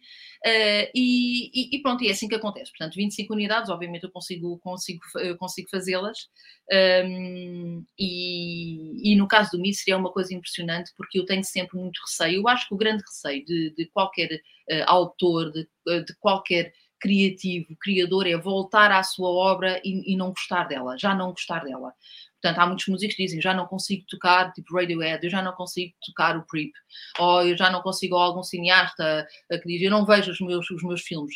Speaker 2: Uh, e, e, pronto, e é assim que acontece. Portanto, 25 unidades, obviamente eu consigo, consigo, consigo fazê-las. Um, e, e, no caso do Mister é uma coisa impressionante porque eu tenho sempre muito receio. Eu acho que o grande receio de, de qualquer uh, autor, de, de qualquer criativo, criador, é voltar à sua obra e, e, não gostar dela, já não gostar dela. Portanto, há muitos músicos que dizem, já não consigo tocar, tipo Radiohead, eu já não consigo tocar o Creep, ou eu já não consigo, ou algum cineasta que diz, eu não vejo os meus, os meus filmes.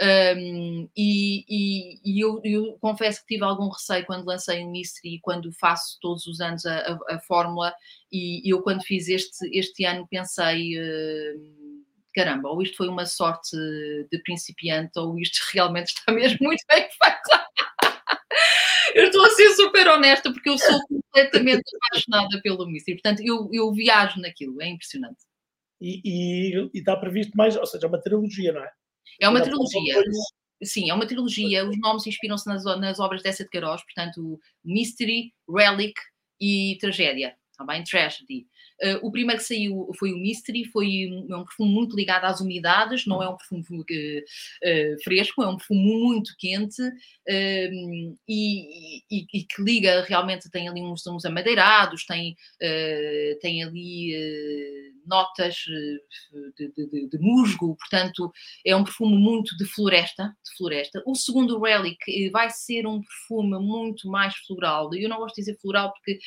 Speaker 2: Um, e, e, e eu, eu, confesso que tive algum receio quando lancei o Mystery, quando faço todos os anos a, a, a fórmula, e eu quando fiz este, este ano pensei... Uh, caramba, ou isto foi uma sorte de principiante, ou isto realmente está mesmo muito bem feito. eu estou a ser super honesta porque eu sou completamente apaixonada pelo Mystery. Portanto, eu, eu viajo naquilo, é impressionante.
Speaker 1: E, e, e, está previsto mais, ou seja, é uma trilogia, não é?
Speaker 2: É uma trilogia. Sim, é uma trilogia. Os nomes inspiram-se nas, nas obras dessa de Queiroz, portanto, Mystery, Relic e Tragédia. Também Tragedy. Uh, o primeiro que saiu foi o Mystery, foi um, é um perfume muito ligado às umidades, não é um perfume uh, fresco, é um perfume muito quente uh, e, e, e, que liga realmente, tem ali uns, uns amadeirados, tem, tem ali notas de, de, de, musgo, portanto é um perfume muito de floresta, de floresta. O segundo Relic vai ser um perfume muito mais floral. Eu não gosto de dizer floral porque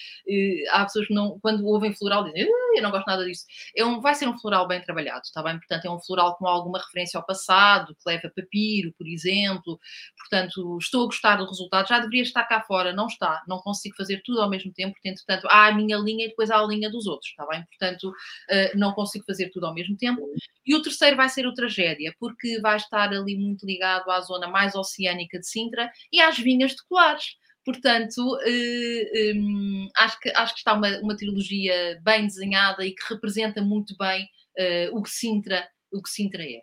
Speaker 2: há pessoas que não, quando ouvem floral dizem eu não gosto nada disso. É um, vai ser um floral bem trabalhado, está bem? Portanto, é um floral com alguma referência ao passado, que leva papiro, por exemplo. Portanto, estou a gostar do resultado. Já deveria estar cá fora, não está. Não consigo fazer tudo ao mesmo tempo, porque, entretanto, há a minha linha e depois há a linha dos outros, está bem? Portanto, uh, não consigo fazer tudo ao mesmo tempo. E o terceiro vai ser o Tragédia, porque vai estar ali muito ligado à zona mais oceânica de Sintra e às vinhas de Colares. Portanto, uh, um, acho, que, acho que está uma, uma trilogia bem desenhada e que representa muito bem uh, o, que Sintra, o que Sintra é.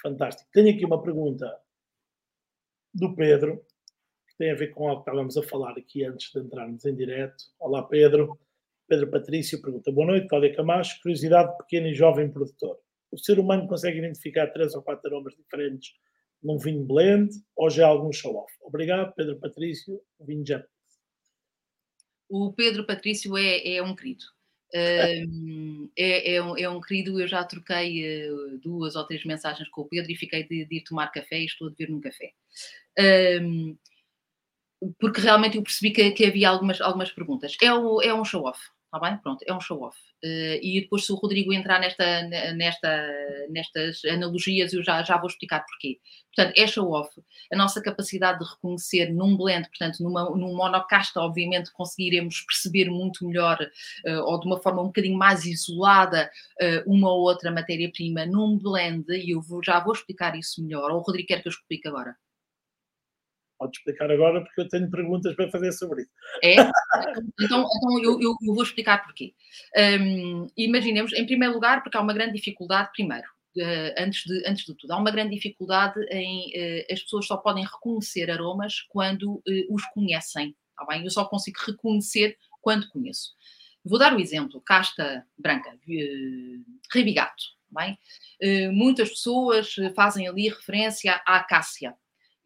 Speaker 1: Fantástico. Tenho aqui uma pergunta do Pedro, que tem a ver com o que estávamos a falar aqui antes de entrarmos em direto. Olá, Pedro. Pedro Patrício pergunta: Boa noite, Cláudia Camacho. Curiosidade pequeno e jovem produtor. O ser humano consegue identificar três ou quatro aromas diferentes num vinho blend ou já algum show-off? Obrigado, Pedro Patrício, vinho já.
Speaker 2: O Pedro Patrício é, é um querido. É, é, um, é, um, querido, eu já troquei uh, duas ou três mensagens com o Pedro e fiquei de, de ir tomar café e estou a ver num café. Um, porque realmente eu percebi que, que, havia algumas, algumas perguntas. É, o, é um show-off. Está bem? Pronto, é um show-off. Uh, e depois, se o Rodrigo entrar nesta, nesta, nestas analogias, eu já, já vou explicar porquê. Portanto, é show-off. A nossa capacidade de reconhecer num blend, portanto, numa, num monocasta, obviamente, conseguiremos perceber muito melhor, uh, ou de uma forma um bocadinho mais isolada, uh, uma ou outra matéria-prima num blend, e eu vou, já vou explicar isso melhor. Ou o Rodrigo quer que eu explique agora?
Speaker 1: Pode explicar agora, porque eu tenho perguntas para fazer sobre isso.
Speaker 2: É? Então, então eu, eu, eu vou explicar porquê. Um, imaginemos, em primeiro lugar, porque há uma grande dificuldade, primeiro, antes, de, antes de tudo. Há uma grande dificuldade em uh, as pessoas só podem reconhecer aromas quando uh, os conhecem, tá bem? Eu só consigo reconhecer quando conheço. Vou dar o um exemplo, casta branca, rebigato, tá bem? muitas pessoas fazem ali referência à acácia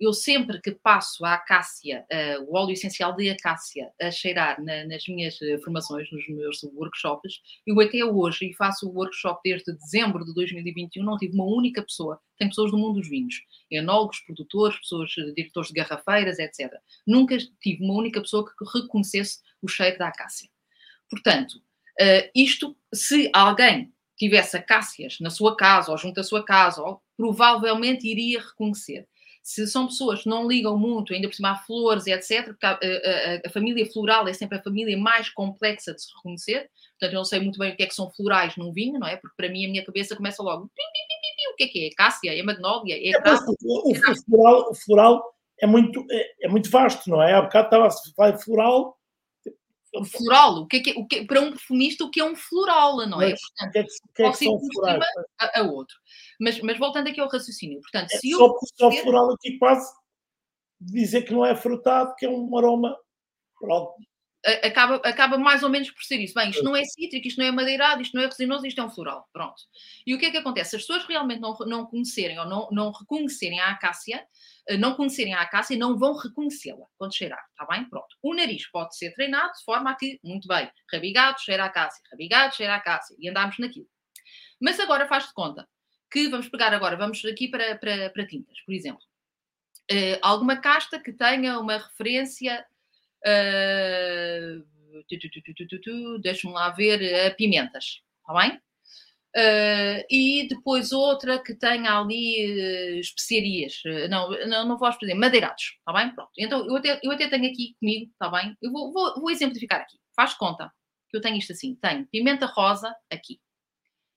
Speaker 2: eu sempre que passo a acácia, uh, o óleo essencial de acácia, a cheirar na, nas minhas uh, formações, nos meus workshops, eu até hoje, e faço o workshop desde dezembro de 2021, não tive uma única pessoa, tem pessoas do mundo dos vinhos, enólogos, produtores, pessoas, uh, diretores de garrafeiras, etc. Nunca tive uma única pessoa que reconhecesse o cheiro da acácia. Portanto, isto, se alguém tivesse acácias na sua casa ou junto à sua casa, ou, provavelmente iria reconhecer se são pessoas que não ligam muito, ainda por cima há flores e etc., porque a, a, a, família floral é sempre a família mais complexa de se reconhecer, portanto eu não sei muito bem o que é que são florais num vinho, não é? Porque para mim a minha cabeça começa logo, o que é que é? é cássia, é magnólia, é, é
Speaker 1: o, o, floral, o floral é muito, é, é, muito vasto, não é? Há bocado estava a falar floral,
Speaker 2: um floral, o que é que, o que, para um perfumista, o que é um floral, não é?
Speaker 1: Portanto, que é que, é que?
Speaker 2: A, a, outro. Mas, mas voltando aqui ao raciocínio, portanto,
Speaker 1: é
Speaker 2: se
Speaker 1: só, eu. Só floral aqui quase dizer que não é frutado, que é um aroma. Pronto.
Speaker 2: Acaba, acaba mais ou menos por ser isso. Bem, isto não é cítrico, isto não é madeirado, isto não é resinoso, isto é um floral. Pronto. E o que é que acontece? Se as pessoas realmente não, não conhecerem ou não, não reconhecerem a acácia, eh, não conhecerem a acácia, não vão reconhecê-la quando cheirar, está bem? Pronto. O nariz pode ser treinado de forma a que, muito bem, rabigado, cheira a acácia, rabigado, cheira a acácia, e andamos naquilo. Mas agora faz de conta que vamos pegar agora, vamos aqui para, para, para tintas, por exemplo. Uh, alguma casta que tenha uma referência, uh, deixa-me lá ver, a pimentas, está bem? Uh, e depois outra que tenha ali uh, especiarias, uh, não, não, não vou dizer, madeirados, está bem? Pronto. Então eu até, eu até tenho aqui comigo, está bem? Eu vou, vou, vou, exemplificar aqui. Faz conta que eu tenho isto assim: tenho pimenta rosa aqui,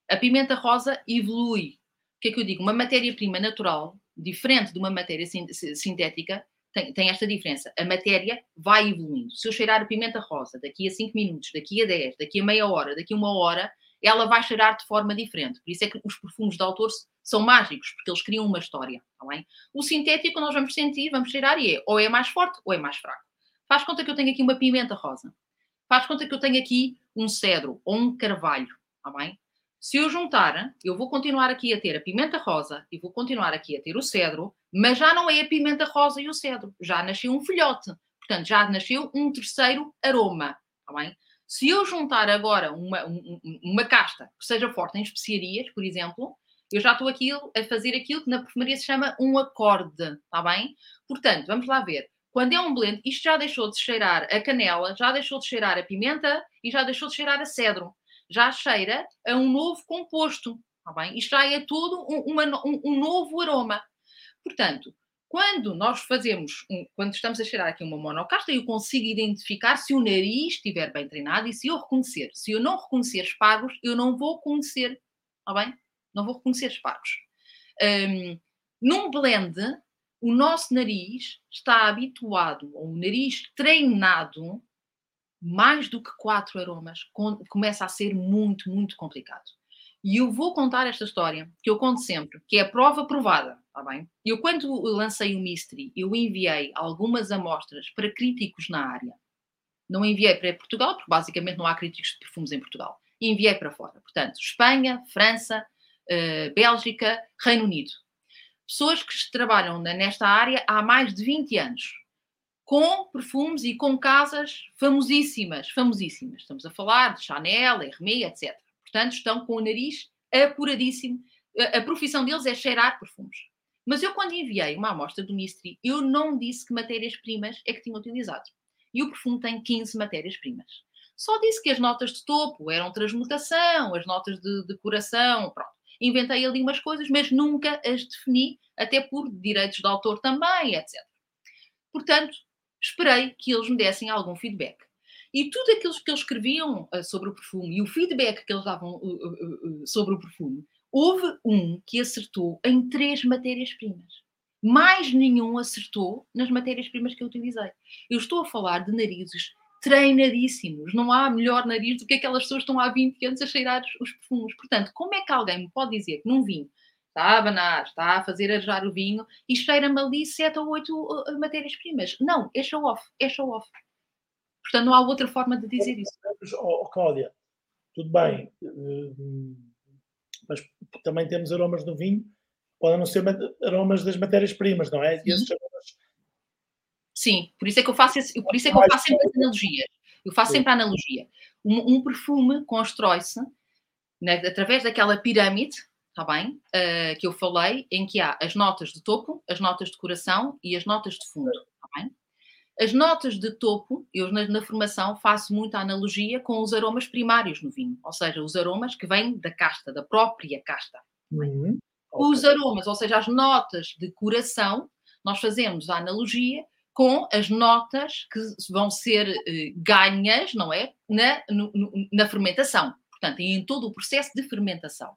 Speaker 2: A pimenta rosa evolui. O que é que eu digo? Uma matéria-prima natural, diferente de uma matéria sintética, tem, tem, esta diferença. A matéria vai evoluindo. Se eu cheirar a pimenta rosa daqui a 5 minutos, daqui a 10, daqui a meia hora, daqui a uma hora, ela vai cheirar de forma diferente. Por isso é que os perfumes de autor são mágicos, porque eles criam uma história. Tá? O sintético nós vamos sentir, vamos cheirar e é ou é mais forte ou é mais fraco. Faz conta que eu tenho aqui uma pimenta rosa. Faz conta que eu tenho aqui um cedro ou um carvalho. Tá bem? Se eu juntar, eu vou continuar aqui a ter a pimenta rosa e vou continuar aqui a ter o cedro, mas já não é a pimenta rosa e o cedro. Já nasceu um filhote. Portanto, já nasceu um terceiro aroma. Tá bem? Se eu juntar agora uma, uma casta que seja forte em especiarias, por exemplo, eu já estou aqui a fazer aquilo que na perfumaria se chama um acorde, está bem? Portanto, vamos lá ver. Quando é um blend, isto já deixou de cheirar a canela, já deixou de cheirar a pimenta e já deixou de cheirar a cedro. Já cheira a um novo composto, está bem? Isto já é tudo um, uma, um, um novo aroma. Portanto, quando nós fazemos, quando estamos a cheirar aqui uma monocasta, eu consigo identificar se o nariz estiver bem treinado e se eu reconhecer. Se eu não reconhecer espargos, eu não vou conhecer, está bem? Não vou reconhecer espargos. Um, num blend, o nosso nariz está habituado, ou o nariz treinado, mais do que quatro aromas, começa a ser muito, muito complicado. E eu vou contar esta história, que eu conto sempre, que é a prova provada, está bem? Eu, quando lancei o Mystery, eu enviei algumas amostras para críticos na área. Não enviei para Portugal, porque basicamente não há críticos de perfumes em Portugal. Enviei para fora. Portanto, Espanha, França, uh, Bélgica, Reino Unido. Pessoas que trabalham nesta área há mais de 20 anos, com perfumes e com casas famosíssimas, famosíssimas. Estamos a falar de Chanel, Hermès, etc. Portanto, estão com o nariz apuradíssimo. A, profissão deles é cheirar perfumes. Mas eu, quando enviei uma amostra do Mystery, eu não disse que matérias-primas é que tinha utilizado. E o perfume tem 15 matérias-primas. Só disse que as notas de topo eram transmutação, as notas de decoração, pronto. Inventei ali umas coisas, mas nunca as defini, até por direitos de autor também, etc. Portanto, esperei que eles me dessem algum feedback. E tudo aquilo que eles escreviam uh, sobre o perfume e o feedback que eles davam uh, uh, sobre o perfume, houve um que acertou em três matérias-primas. Mais nenhum acertou nas matérias-primas que eu utilizei. Eu estou a falar de narizes treinadíssimos. Não há melhor nariz do que aquelas pessoas que estão há 20 anos a cheirar os perfumes. Portanto, como é que alguém me pode dizer que num vinho está a abanar, está a fazer arejar o vinho e cheira-me ali 7 ou 8 matérias-primas? Não, é show-off, é show-off. Portanto, não há outra forma de dizer isso.
Speaker 1: Oh, Cláudia, tudo bem, hum, mas também temos aromas do vinho, podem não ser aromas das matérias-primas, não é?
Speaker 2: Sim. Aromas... Sim, por isso é que eu faço, esse, por isso é que eu faço sempre as analogias. Eu faço sempre a analogia. Um, um perfume constrói-se né, através daquela pirâmide, está bem? Uh, que eu falei, em que há as notas de topo, as notas de coração e as notas de fundo, está bem? As notas de topo, eu na, na, formação faço muita analogia com os aromas primários no vinho, ou seja, os aromas que vêm da casta, da própria casta. Uhum. Os aromas, ou seja, as notas de coração, nós fazemos a analogia com as notas que vão ser eh, ganhas, não é? Na, no, na fermentação, portanto, em todo o processo de fermentação.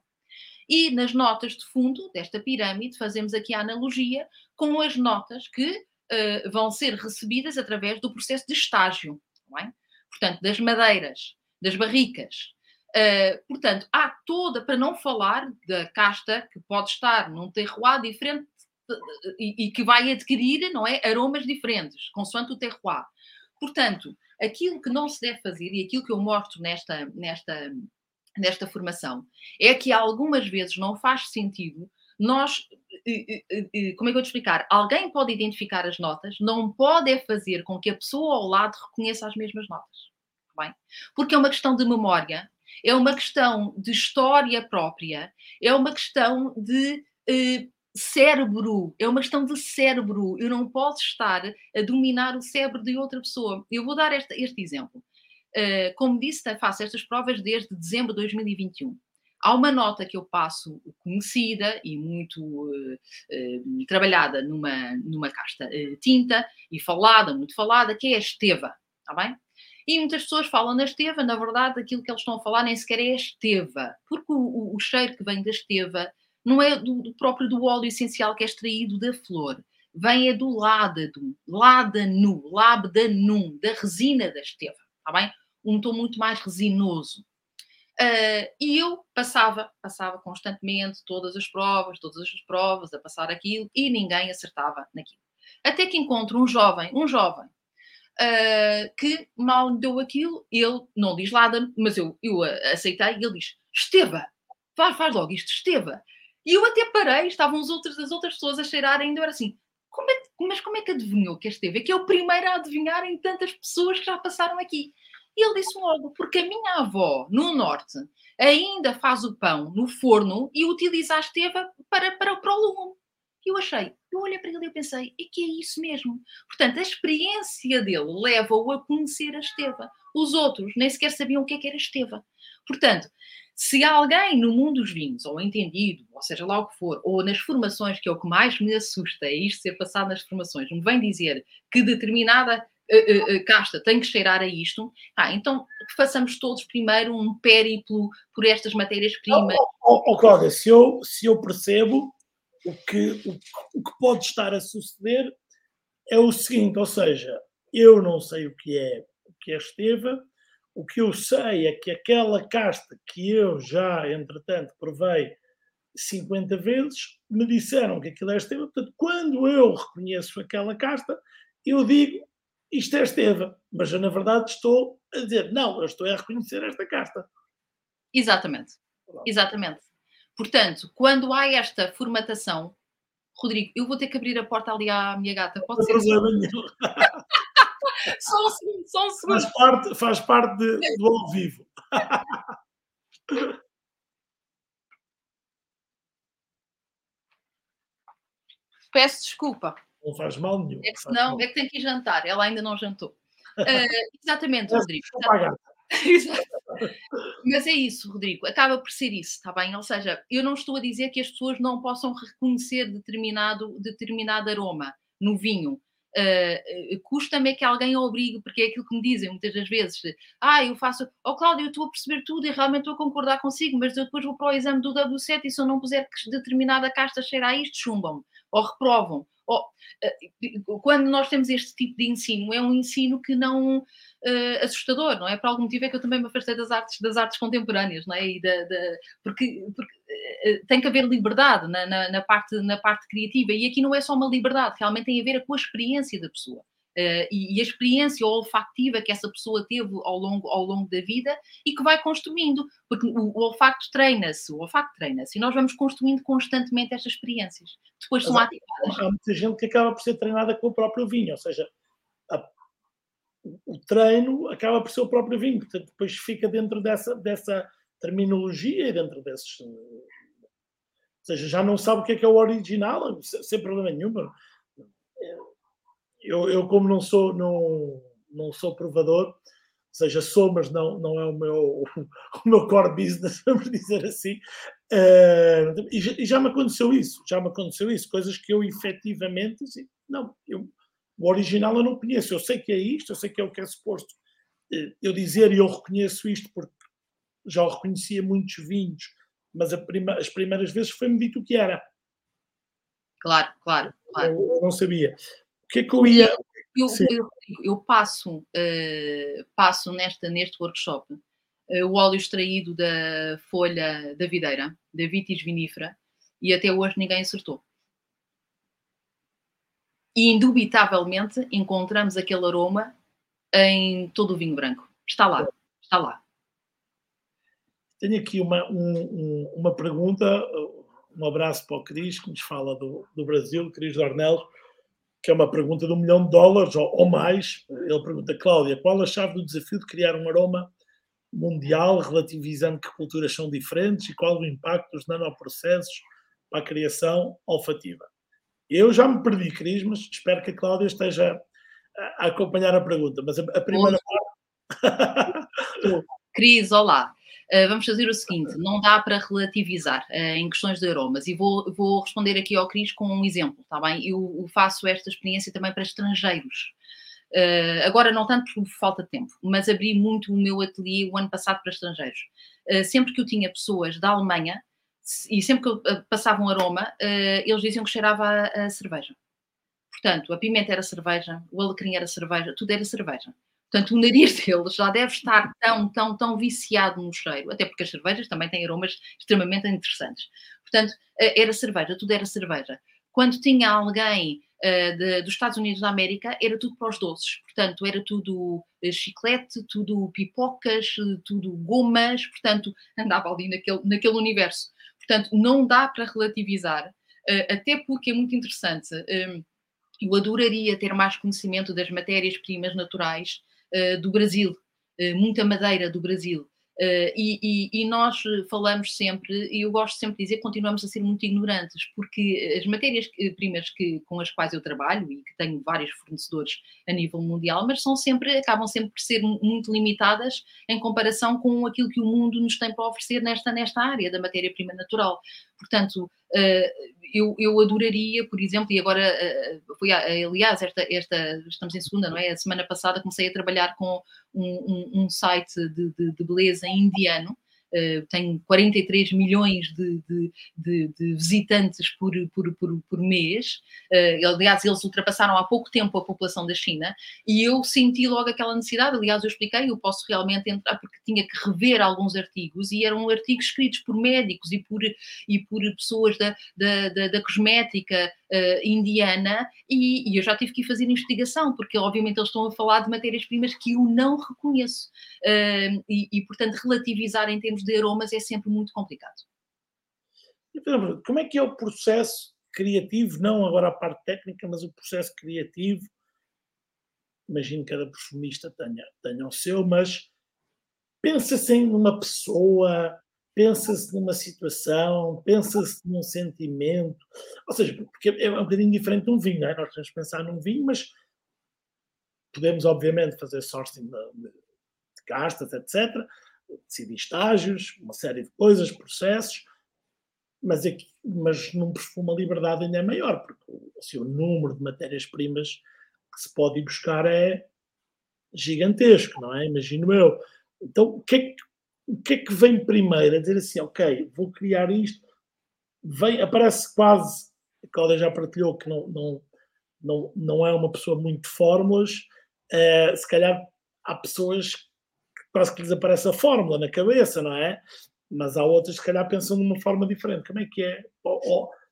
Speaker 2: E nas notas de fundo desta pirâmide, fazemos aqui a analogia com as notas que uh, vão ser recebidas através do processo de estágio, é? portanto, das madeiras, das barricas. Uh, portanto, há toda, para não falar da casta que pode estar num terroir diferente e, e, que vai adquirir, não é, aromas diferentes, consoante o terroir. Portanto, aquilo que não se deve fazer e aquilo que eu mostro nesta, nesta, nesta formação é que algumas vezes não faz sentido nós, como é que eu te explicar? Alguém pode identificar as notas, não pode é fazer com que a pessoa ao lado reconheça as mesmas notas. Tá bem? Porque é uma questão de memória, é uma questão de história própria, é uma questão de eh, cérebro, é uma questão de cérebro. Eu não posso estar a dominar o cérebro de outra pessoa. Eu vou dar este, este exemplo. Uh, como disse, faço estas provas desde dezembro de 2021. Há uma nota que eu passo conhecida e muito uh, uh, trabalhada numa, numa casta uh, tinta e falada, muito falada, que é a esteva, está bem? E muitas pessoas falam na esteva, na verdade, aquilo que eles estão a falar nem sequer é esteva, porque o, o, o cheiro que vem da esteva não é do, do, próprio do óleo essencial que é extraído da flor, vem é do ládano, ládano, labdanum, da resina da esteva, está bem? Um tom muito mais resinoso. Uh, e eu passava, passava constantemente todas as provas, todas as provas, a passar aquilo, e ninguém acertava naquilo. Até que encontro um jovem, um jovem, uh, que mal me deu aquilo, ele não diz nada, mas eu, eu aceitei, e ele diz, Esteva, faz, faz logo isto, Esteva. E eu até parei, estavam os outros, as outras pessoas a cheirar ainda, eu era assim, como é, mas como é que adivinhou que é Esteva? É que é o primeiro a adivinhar em tantas pessoas que já passaram aqui. E ele disse logo, porque a minha avó, no norte, ainda faz o pão no forno e utiliza a esteva para, para, para o lume. E eu achei, eu olhei para ele e pensei, é que é isso mesmo. Portanto, a experiência dele leva-o a conhecer a esteva. Os outros nem sequer sabiam o que, é que era esteva. Portanto, se alguém no mundo dos vinhos, ou entendido, ou seja lá o que for, ou nas formações, que é o que mais me assusta, é isto ser passado nas formações, me vem dizer que determinada uh, uh, casta tem que cheirar a isto, ah, então façamos todos primeiro um périplo por estas matérias-primas.
Speaker 1: Oh, oh, oh, Cláudia, se eu, se eu percebo, o que, o, o que pode estar a suceder é o seguinte, ou seja, eu não sei o que é o que é esteva, o que eu sei é que aquela casta que eu já, entretanto, provei 50 vezes, me disseram que aquilo é esteva. Portanto, quando eu reconheço aquela casta, eu digo isto é Esteva, mas eu na verdade estou a dizer, não, eu estou a reconhecer esta casta.
Speaker 2: Exatamente, exatamente. Portanto, quando há esta formatação, Rodrigo, eu vou ter que abrir a porta ali à minha gata, pode ser? Problema nenhum. só um segundo, só um segundo.
Speaker 1: Faz parte, faz parte de, do ao vivo.
Speaker 2: Peço desculpa.
Speaker 1: Não faz mal nenhum.
Speaker 2: É que senão, é que tem que ir jantar. Ela ainda não jantou. Uh, exatamente, Rodrigo. Mas é isso, Rodrigo. Acaba por ser isso, está bem? Ou seja, eu não estou a dizer que as pessoas não possam reconhecer determinado, determinado aroma no vinho. Uh, custa-me é que alguém obrigue, porque é aquilo que me dizem muitas das vezes: ah, eu faço, oh Cláudio, eu estou a perceber tudo e realmente estou a concordar consigo, mas eu depois vou para o exame do W7 e se eu não puser determinada casta cheira a isto, chumbam-me ou reprovam. Oh, quando nós temos este tipo de ensino, é um ensino que não uh, assustador, não é? Por algum motivo é que eu também me afastei das artes, das artes contemporâneas, não é? E da, da porque, porque uh, tem que haver liberdade na, na, na, parte, na parte criativa, e aqui não é só uma liberdade, realmente tem a ver com a experiência da pessoa. Uh, e, e, a experiência olfactiva que essa pessoa teve ao longo, ao longo da vida e que vai construindo, porque o, o olfato treina-se, o olfato treina-se, e nós vamos construindo constantemente estas experiências. Depois são ativadas.
Speaker 1: Há muita gente que acaba por ser treinada com o próprio vinho, ou seja, a, o treino acaba por ser o próprio vinho, portanto, depois fica dentro dessa, dessa terminologia e dentro desses. Ou seja, já não sabe o que é que é o original, sem problema nenhum eu, eu como não sou, não, não sou provador, ou seja, sou, mas não, não é o meu, o meu core business, vamos dizer assim. Uh, e, já, e, já, me aconteceu isso, já me aconteceu isso, coisas que eu efetivamente, assim, não, eu, o original eu não conheço, eu sei que é isto, eu sei que é o que é suposto eh, eu dizer e eu reconheço isto porque já o reconhecia muitos vinhos, mas prima, as primeiras vezes foi-me dito o que era.
Speaker 2: Claro, claro, claro.
Speaker 1: Eu, eu não sabia que é que eu ia.
Speaker 2: Eu, eu, eu passo, uh, passo nesta, neste workshop uh, o óleo extraído da folha da videira, da vitis vinífera, e até hoje ninguém acertou. E indubitavelmente encontramos aquele aroma em todo o vinho branco. Está lá, está lá.
Speaker 1: Tenho aqui uma, um, uma pergunta, um abraço para o Cris, que nos fala do, do Brasil, Cris Dornelos que é uma pergunta de um milhão de dólares ou, ou mais. Ele pergunta, Cláudia, qual a chave do desafio de criar um aroma mundial, relativizando que culturas são diferentes e qual o impacto dos nanoprocessos para a criação olfativa? Eu já me perdi, Cris, mas espero que a Cláudia esteja a acompanhar a pergunta. Mas a, a primeira parte.
Speaker 2: Cris, olá. Uh, vamos fazer o seguinte: não dá para relativizar uh, em questões de aromas. E vou, vou responder aqui ao Cris com um exemplo, está bem? Eu, faço esta experiência também para estrangeiros. Uh, agora não tanto por falta de tempo, mas abri muito o meu ateliê o ano passado para estrangeiros. Uh, sempre que eu tinha pessoas da Alemanha, e sempre que eu passava um aroma, eles diziam que cheirava a, a cerveja. Portanto, a pimenta era cerveja, o alecrim era cerveja, tudo era cerveja. Portanto, o nariz deles já deve estar tão, tão, tão viciado no cheiro, até porque as cervejas também têm aromas extremamente interessantes. Portanto, eh, era cerveja, tudo era cerveja. Quando tinha alguém uh, de, dos Estados Unidos da América, era tudo para os doces. Portanto, era tudo uh, chiclete, tudo pipocas, tudo gomas. Portanto, andava ali naquele, naquele universo. Portanto, não dá para relativizar, uh, até porque é muito interessante. eu adoraria ter mais conhecimento das matérias-primas naturais eh, do Brasil, uh, muita madeira do Brasil. Uh, e, e, e, nós falamos sempre, e eu gosto sempre de dizer continuamos a ser muito ignorantes, porque as matérias-primas que, com as quais eu trabalho e que tenho vários fornecedores a nível mundial, mas são sempre, acabam sempre por ser muito limitadas em comparação com aquilo que o mundo nos tem para oferecer nesta, nesta área da matéria-prima natural. Portanto, eu, eu adoraria, por exemplo, e agora uh, foi, aliás, esta, esta, estamos em segunda, não é? A semana passada comecei a trabalhar com um, um, um site de, de, de beleza indiano, tem 43 milhões de, de, de, de visitantes por, por, por, por mês. Uh, aliás, eles ultrapassaram há pouco tempo a população da China e eu senti logo aquela necessidade. Aliás, eu expliquei, eu posso realmente entrar porque tinha que rever alguns artigos e eram artigos escritos por médicos e por, e por pessoas da, da, da, da cosmética uh, indiana e, e, eu já tive que fazer investigação, porque obviamente eles estão a falar de matérias-primas que eu não reconheço. Uh, e, e, portanto, relativizar em termos de aromas é sempre muito complicado.
Speaker 1: Como é que é o processo criativo, não agora a parte técnica, mas o processo criativo? Imagino que cada perfumista tenha, tenha o seu, mas pensa-se em uma pessoa pensa-se numa situação, pensa-se num sentimento, ou seja, porque é um bocadinho diferente de um vinho, é? nós temos que pensar num vinho, mas podemos obviamente fazer sourcing de castas, etc., decidir estágios, uma série de coisas, processos, mas, aqui, mas num perfume a liberdade ainda é maior, porque assim, o número de matérias-primas que se pode ir buscar é gigantesco, não é? Imagino eu. Então, o que é que o que é que vem primeiro? A dizer assim, ok, vou criar isto. Vem, aparece quase, a Cláudia já partilhou que não, não, não, não é uma pessoa muito de fórmulas. Uh, se calhar há pessoas quase que lhes aparece a fórmula na cabeça, não é? Mas há outras que se calhar pensam de uma forma diferente. Como é que é?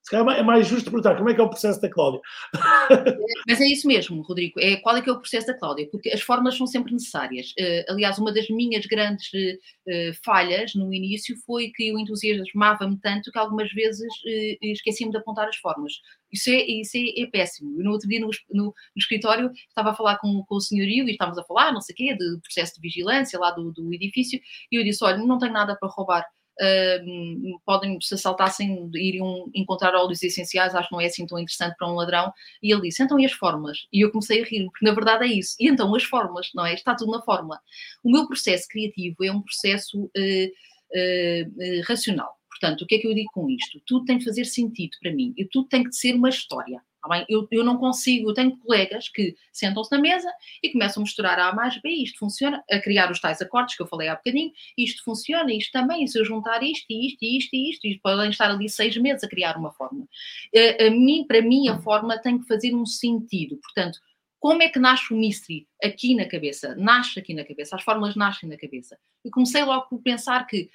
Speaker 1: Se calhar é mais justo perguntar como é que é o processo da Cláudia.
Speaker 2: Mas é isso mesmo, Rodrigo. É, qual é que é o processo da Cláudia? Porque as fórmulas são sempre necessárias. Uh, aliás, uma das minhas grandes uh, falhas no início foi que eu entusiasmava-me tanto que algumas vezes uh, esqueci-me de apontar as fórmulas. Isso é, isso é, é péssimo. Eu no outro dia no, no, no, escritório estava a falar com, com o senhorio e estávamos a falar, não sei o quê, de processo de vigilância lá do, do edifício e eu disse, olha, não tenho nada para roubar uh, podem, se assaltassem, iriam encontrar óleos essenciais, acho que não é assim tão interessante para um ladrão. E ele disse, então e as fórmulas? E eu comecei a rir, porque na verdade é isso. E então as fórmulas, não é? Está tudo na fórmula. O meu processo criativo é um processo uh, uh, racional. Portanto, o que é que eu digo com isto? Tudo tem que fazer sentido para mim e tudo tem que ser uma história. Tá? Eu, eu não consigo, eu tenho colegas que sentam-se na mesa e começam a misturar A mais B, isto funciona, a criar os tais acordes que eu falei há bocadinho, isto funciona, isto também, se eu juntar isto e isto e isto e isto, e podem estar ali seis meses a criar uma fórmula. A, a mim, para mim, a fórmula tem que fazer um sentido, portanto, como é que nasce o mystery aqui na cabeça? Nasce aqui na cabeça, as fórmulas nascem na cabeça. E comecei logo por pensar que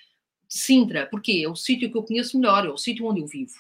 Speaker 2: Sintra, porque é o sítio que eu conheço melhor, é o sítio onde eu vivo.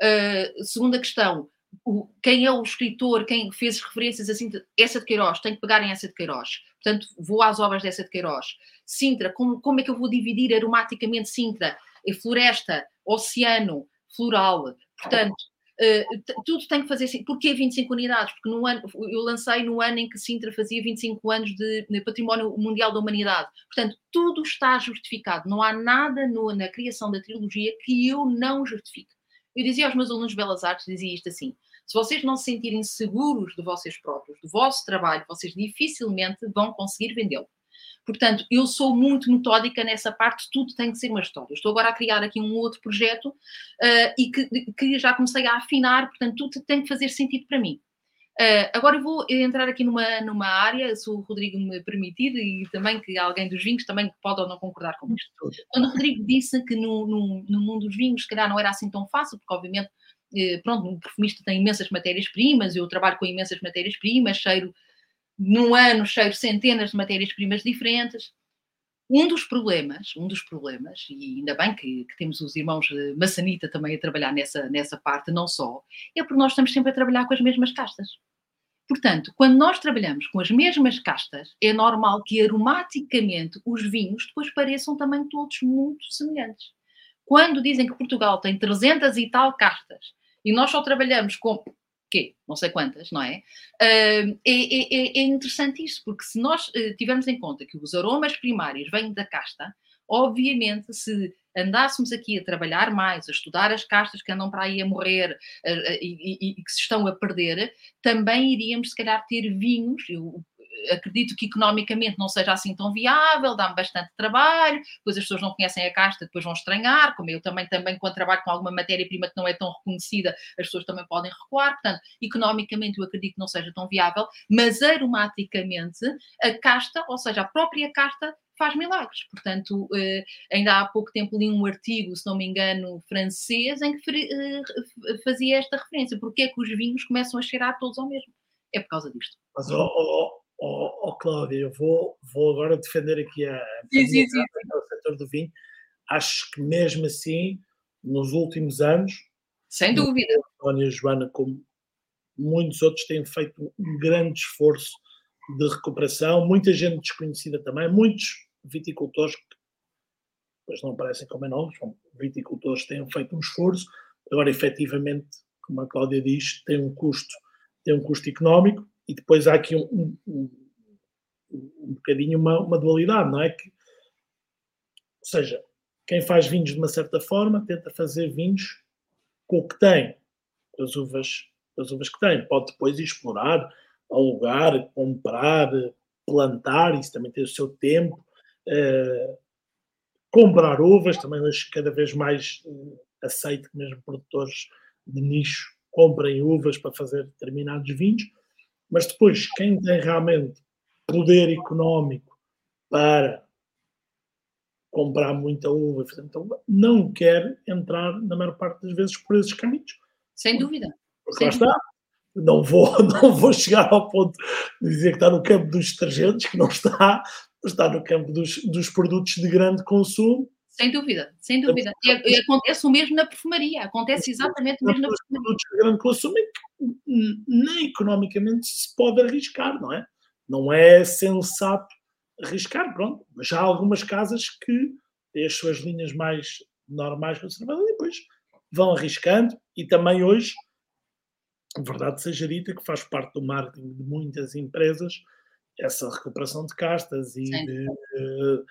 Speaker 2: Uh, segunda questão, o, quem é o escritor, quem fez referências assim, de, essa de Queiroz, tem que pegar em essa de Queiroz. Portanto, vou às obras dessa de Queiroz. Sintra, como, como é que eu vou dividir aromaticamente Sintra? É floresta, oceano, floral. Portanto, uh, tudo tem que fazer assim. Porquê 25 unidades? Porque no ano, eu lancei no ano em que Sintra fazia 25 anos de, de Património Mundial da Humanidade. Portanto, tudo está justificado. Não há nada no, na criação da trilogia que eu não justifique. Eu dizia aos meus alunos de Belas Artes, dizia isto assim, se vocês não se sentirem seguros de vocês próprios, do vosso trabalho, vocês dificilmente vão conseguir vendê-lo. Portanto, eu sou muito metódica nessa parte, tudo tem que ser uma história. Estou agora a criar aqui um outro projeto uh, e que, que, já comecei a afinar, portanto, tudo tem que fazer sentido para mim. Uh, agora eu vou entrar aqui numa, numa área, se o Rodrigo me permitir, e também que alguém dos vinhos também pode ou não concordar com isto. Quando o Rodrigo disse que no, no, no mundo dos vinhos, se calhar não era assim tão fácil, porque obviamente, eh, pronto, um perfumista tem imensas matérias-primas, eu trabalho com imensas matérias-primas, cheiro, num ano cheiro centenas de matérias-primas diferentes. Um dos problemas, um dos problemas, e ainda bem que, que, temos os irmãos Maçanita também a trabalhar nessa, nessa parte, não só, é porque nós estamos sempre a trabalhar com as mesmas castas. Portanto, quando nós trabalhamos com as mesmas castas, é normal que aromaticamente os vinhos depois pareçam também todos muito semelhantes. Quando dizem que Portugal tem 300 e tal castas e nós só trabalhamos com quê? Não sei quantas, não é? Uh, é, é, é, interessante isso, porque se nós uh, tivermos em conta que os aromas primários vêm da casta, obviamente, se andássemos aqui a trabalhar mais, a estudar as castas que andam para aí a morrer uh, e, e, e, que se estão a perder, também iríamos, se calhar, ter vinhos. Eu acredito que economicamente não seja assim tão viável, dá-me bastante trabalho, depois as pessoas não conhecem a casta, depois vão estranhar, como eu também, também quando trabalho com alguma matéria-prima que não é tão reconhecida, as pessoas também podem recuar, portanto, economicamente eu acredito que não seja tão viável, mas aromaticamente a casta, ou seja, a própria casta faz milagres. Portanto, eh, ainda há pouco tempo li um artigo, se não me engano, francês, em que eh, fazia esta referência. Porque é que os vinhos começam a cheirar todos ao mesmo? É por causa disto.
Speaker 1: Mas, oh, oh, oh, oh Cláudia, eu vou, vou agora defender aqui a,
Speaker 2: sim, sim, sim.
Speaker 1: o setor do vinho. Acho que mesmo assim, nos últimos anos,
Speaker 2: sem dúvida,
Speaker 1: António e a Joana, como muitos outros, têm feito um grande esforço de recuperação, muita gente desconhecida também, muitos viticultores que depois não aparecem como é são viticultores que têm feito um esforço, agora efetivamente, como a Cláudia diz, tem um custo, tem um custo económico e depois há aqui um, um, um bocadinho uma, uma dualidade, não é? Que, ou seja, quem faz vinhos de uma certa forma tenta fazer vinhos com o que tem, com as uvas, as uvas que tem. Pode depois explorar, alugar, comprar, plantar, isso também tem o seu tempo, uh, comprar uvas, também hoje cada vez mais uh, aceito que mesmo produtores de nicho comprem uvas para fazer determinados vinhos, mas depois quem tem realmente poder económico para comprar muita uva, então não quer entrar na maior parte das vezes por esses caminhos.
Speaker 2: Sem dúvida.
Speaker 1: Porque Sem lá dúvida. está. Não vou, não vou chegar ao ponto de dizer que está no campo dos detergentes, que não está, está no campo dos, dos produtos de grande consumo.
Speaker 2: Sem dúvida, sem dúvida. E, e acontece o mesmo na perfumaria, acontece exatamente o mesmo na perfumaria.
Speaker 1: produtos de grande consumo que nem economicamente se pode arriscar, não é? Não é sensato arriscar, pronto. Mas há algumas casas que têm as suas linhas mais normais conservadas e depois vão arriscando e também hoje, verdade seja dita, que faz parte do marketing de muitas empresas, essa recuperação de castas e Sim. de uh,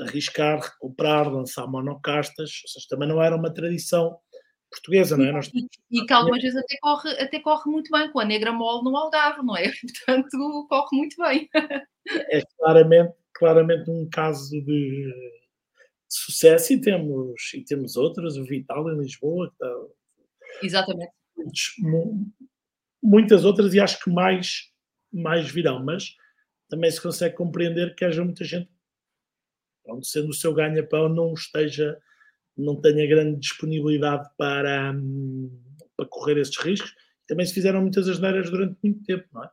Speaker 1: arriscar, recuperar, lançar monocastas, ou seja, também não era uma tradição portuguesa, não é? Nós
Speaker 2: e, e que algumas vezes até corre, até corre muito bem, com a negra mole no Algarve, não é? Portanto, corre muito bem.
Speaker 1: É claramente, claramente um caso de, de sucesso e temos, e temos outras, o Vital em Lisboa, que está,
Speaker 2: Exatamente.
Speaker 1: Muitas outras e acho que mais, mais virão, mas também se consegue compreender que haja muita gente, onde sendo o seu ganha-pão, não esteja, não tenha grande disponibilidade para, hum, para correr esses riscos. Também se fizeram muitas asneiras durante muito tempo, não é?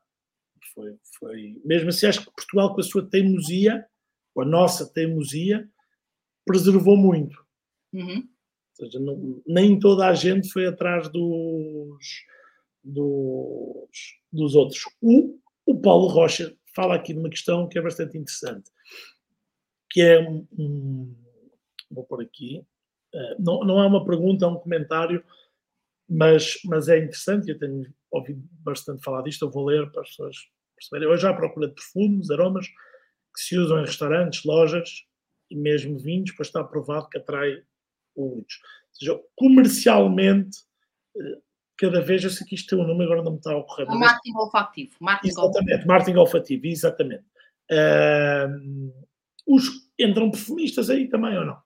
Speaker 1: Foi, foi... Mesmo assim, acho que Portugal, com a sua teimosia, com a nossa teimosia, preservou muito.
Speaker 2: Uhum.
Speaker 1: Ou seja, não, nem toda a gente foi atrás dos, dos, dos outros. O, o Paulo Rocha fala aqui de uma questão que é bastante interessante, que é um, vou pôr aqui, uh, não, não é uma pergunta, é um comentário, mas, mas é interessante, eu tenho ouvido bastante falar disto, eu vou ler para as pessoas perceberem. Hoje há procura de perfumes, aromas, que se usam em restaurantes, lojas e mesmo vinhos, pois está provado que atrai públicos. Ou seja, comercialmente, uh, cada vez, eu sei que isto tem um nome, agora não me está a ocorrer.
Speaker 2: O marketing olfativo.
Speaker 1: Marketing exatamente, marketing olfativo, exatamente. Uh, os, entram perfumistas aí também ou não?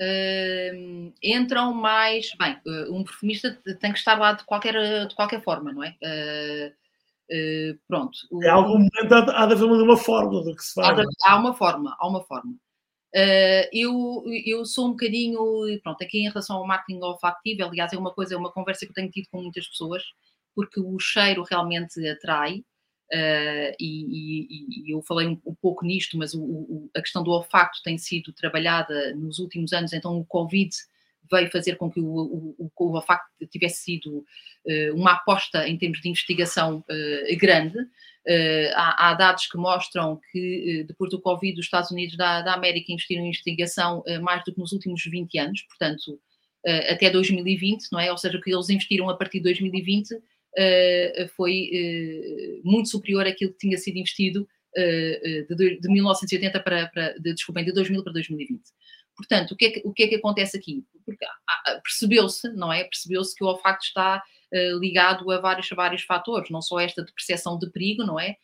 Speaker 2: uh, entram mais. Bem, um perfumista tem que estar lá de qualquer, de qualquer forma, não é? Uh, pronto.
Speaker 1: Em algum momento há, há de haver uma fórmula do que se faz.
Speaker 2: Há, de, há uma forma, há uma forma. Uh, eu, eu sou um bocadinho, pronto, aqui em relação ao marketing olfativo, aliás, é uma coisa, é uma conversa que eu tenho tido com muitas pessoas, porque o cheiro realmente atrai, uh, e, e, e, eu falei um, um pouco nisto, mas o, o, a questão do olfato tem sido trabalhada nos últimos anos, então o Covid veio fazer com que o, o, o olfato tivesse sido uh, uma aposta em termos de investigação grande, Uh, há, há, dados que mostram que uh, depois do Covid, os Estados Unidos da, da América investiram em investigação uh, mais do que nos últimos 20 anos, portanto, até 2020, não é? Ou seja, o que eles investiram a partir de 2020 foi muito superior àquilo que tinha sido investido de, de, 1980 para, para de, desculpem, de 2000 para 2020. Portanto, o que é que, o que, é que acontece aqui? Percebeu-se, não é? Percebeu-se que o olfato está ligado a vários, vários fatores, não só esta de percepção de perigo, não é?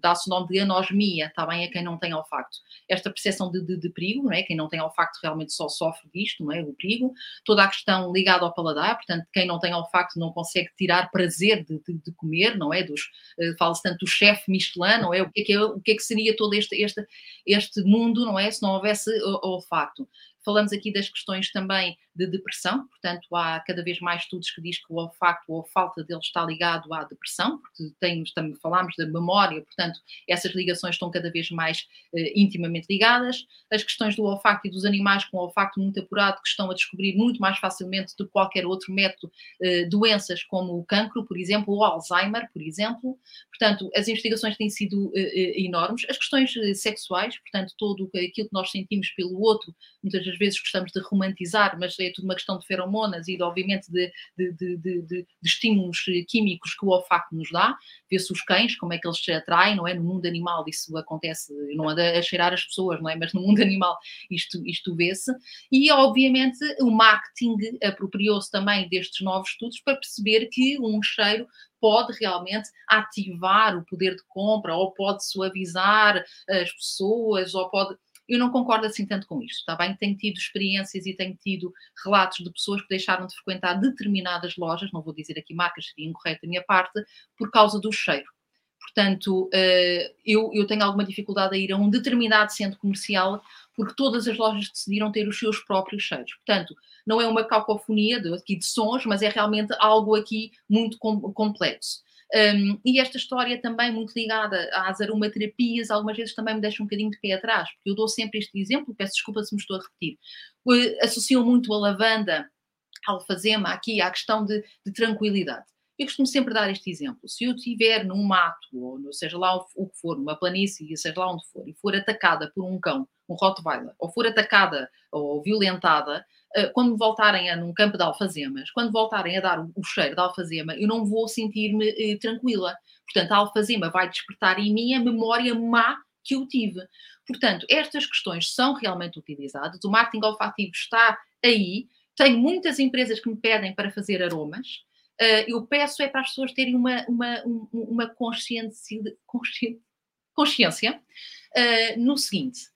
Speaker 2: Dá-se o nome de anosmia, está bem, a quem não tem olfacto. Esta percepção de, de, de, perigo, não é? Quem não tem olfacto realmente só sofre disto, não é? O perigo. Toda a questão ligada ao paladar, portanto, quem não tem olfacto não consegue tirar prazer de, de, de comer, não é? Dos, uh, Fala-se tanto do chefe Michelin, não é? O que é que, é, o que, é que seria todo este, este, este mundo, não é? Se não houvesse olfacto. Falamos aqui das questões também de depressão, portanto, há cada vez mais estudos que diz que o olfato ou a falta dele está ligado à depressão, porque temos, também falámos da memória, portanto, essas ligações estão cada vez mais eh, intimamente ligadas. As questões do olfato e dos animais com olfato muito apurado, que estão a descobrir muito mais facilmente do que qualquer outro método, eh, doenças como o cancro, por exemplo, ou Alzheimer, por exemplo. Portanto, as investigações têm sido eh, enormes. As questões sexuais, portanto, todo aquilo que nós sentimos pelo outro, muitas das vezes gostamos de romantizar, mas é tudo uma questão de feromonas e, de, obviamente, de, de, de, de, estímulos químicos que o olfato nos dá. Vê-se os cães, como é que eles se atraem, não é? No mundo animal isso acontece, não anda a cheirar as pessoas, não é? Mas no mundo animal isto, isto vê-se. E, obviamente, o marketing apropriou-se também destes novos estudos para perceber que um cheiro pode realmente ativar o poder de compra, ou pode suavizar as pessoas, ou pode eu não concordo assim tanto com isto, está bem? Tenho tido experiências e tenho tido relatos de pessoas que deixaram de frequentar determinadas lojas, não vou dizer aqui marcas, seria incorreto da minha parte, por causa do cheiro. Portanto, eh, eu, eu tenho alguma dificuldade a ir a um determinado centro comercial porque todas as lojas decidiram ter os seus próprios cheiros. Portanto, não é uma cacofonia de, aqui de sons, mas é realmente algo aqui muito complexo. Um, e esta história também muito ligada às aromaterapias, algumas vezes também me deixa um bocadinho de pé atrás, porque eu dou sempre este exemplo, peço desculpa se me estou a repetir. Associam muito a lavanda, a alfazema, aqui à questão de, de tranquilidade. Eu costumo sempre dar este exemplo. Se eu estiver num mato, ou seja lá o que for, numa planície, seja lá onde for, e for atacada por um cão, um Rottweiler, ou for atacada ou violentada, quando voltarem a num campo de alfazemas, quando voltarem a dar o, cheiro da alfazema, eu não vou sentir-me eh, tranquila. Portanto, a alfazema vai despertar em mim a memória má que eu tive. Portanto, estas questões são realmente utilizadas, o marketing olfativo está aí, tenho muitas empresas que me pedem para fazer aromas, uh, eu peço é para as pessoas terem uma, uma, uma consciência, consciência uh, no seguinte,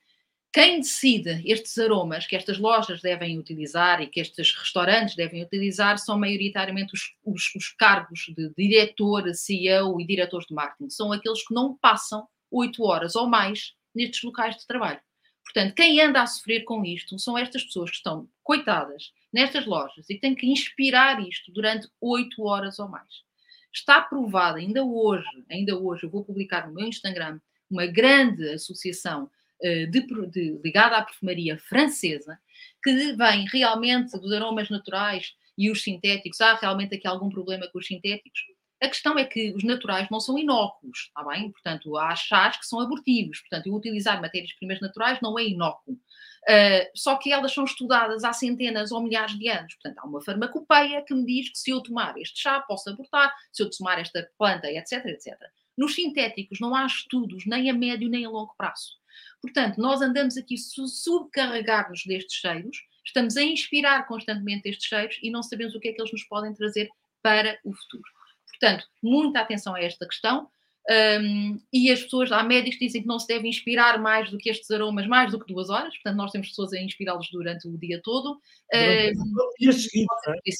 Speaker 2: quem decide estes aromas que estas lojas devem utilizar e que estes restaurantes devem utilizar são maioritariamente os, os, os cargos de diretor, CEO e diretores de marketing. São aqueles que não passam oito horas ou mais nestes locais de trabalho. Portanto, quem anda a sofrer com isto são estas pessoas que estão coitadas nestas lojas e têm que inspirar isto durante oito horas ou mais. Está provado, ainda hoje, ainda hoje, eu vou publicar no meu Instagram uma grande associação de, de, ligada à perfumaria francesa, que vem realmente dos aromas naturais e os sintéticos. Há realmente aqui algum problema com os sintéticos? A questão é que os naturais não são inócuos, está bem? Portanto, há chás que são abortivos. Portanto, utilizar matérias-primas naturais não é inócuo. Uh, só que elas são estudadas há centenas ou milhares de anos. Portanto, há uma farmacopeia que me diz que se eu tomar este chá, posso abortar, se eu tomar esta planta, etc, etc. Nos sintéticos não há estudos nem a médio nem a longo prazo. Portanto, nós andamos aqui subcarregados destes cheiros, estamos a inspirar constantemente estes cheiros e não sabemos o que é que eles nos podem trazer para o futuro. Portanto, muita atenção a esta questão. Um, e as pessoas, há médicos que dizem que não se deve inspirar mais do que estes aromas, mais do que duas horas, portanto, nós temos pessoas a inspirá-los durante o dia todo.
Speaker 1: Um, e a seguir, é?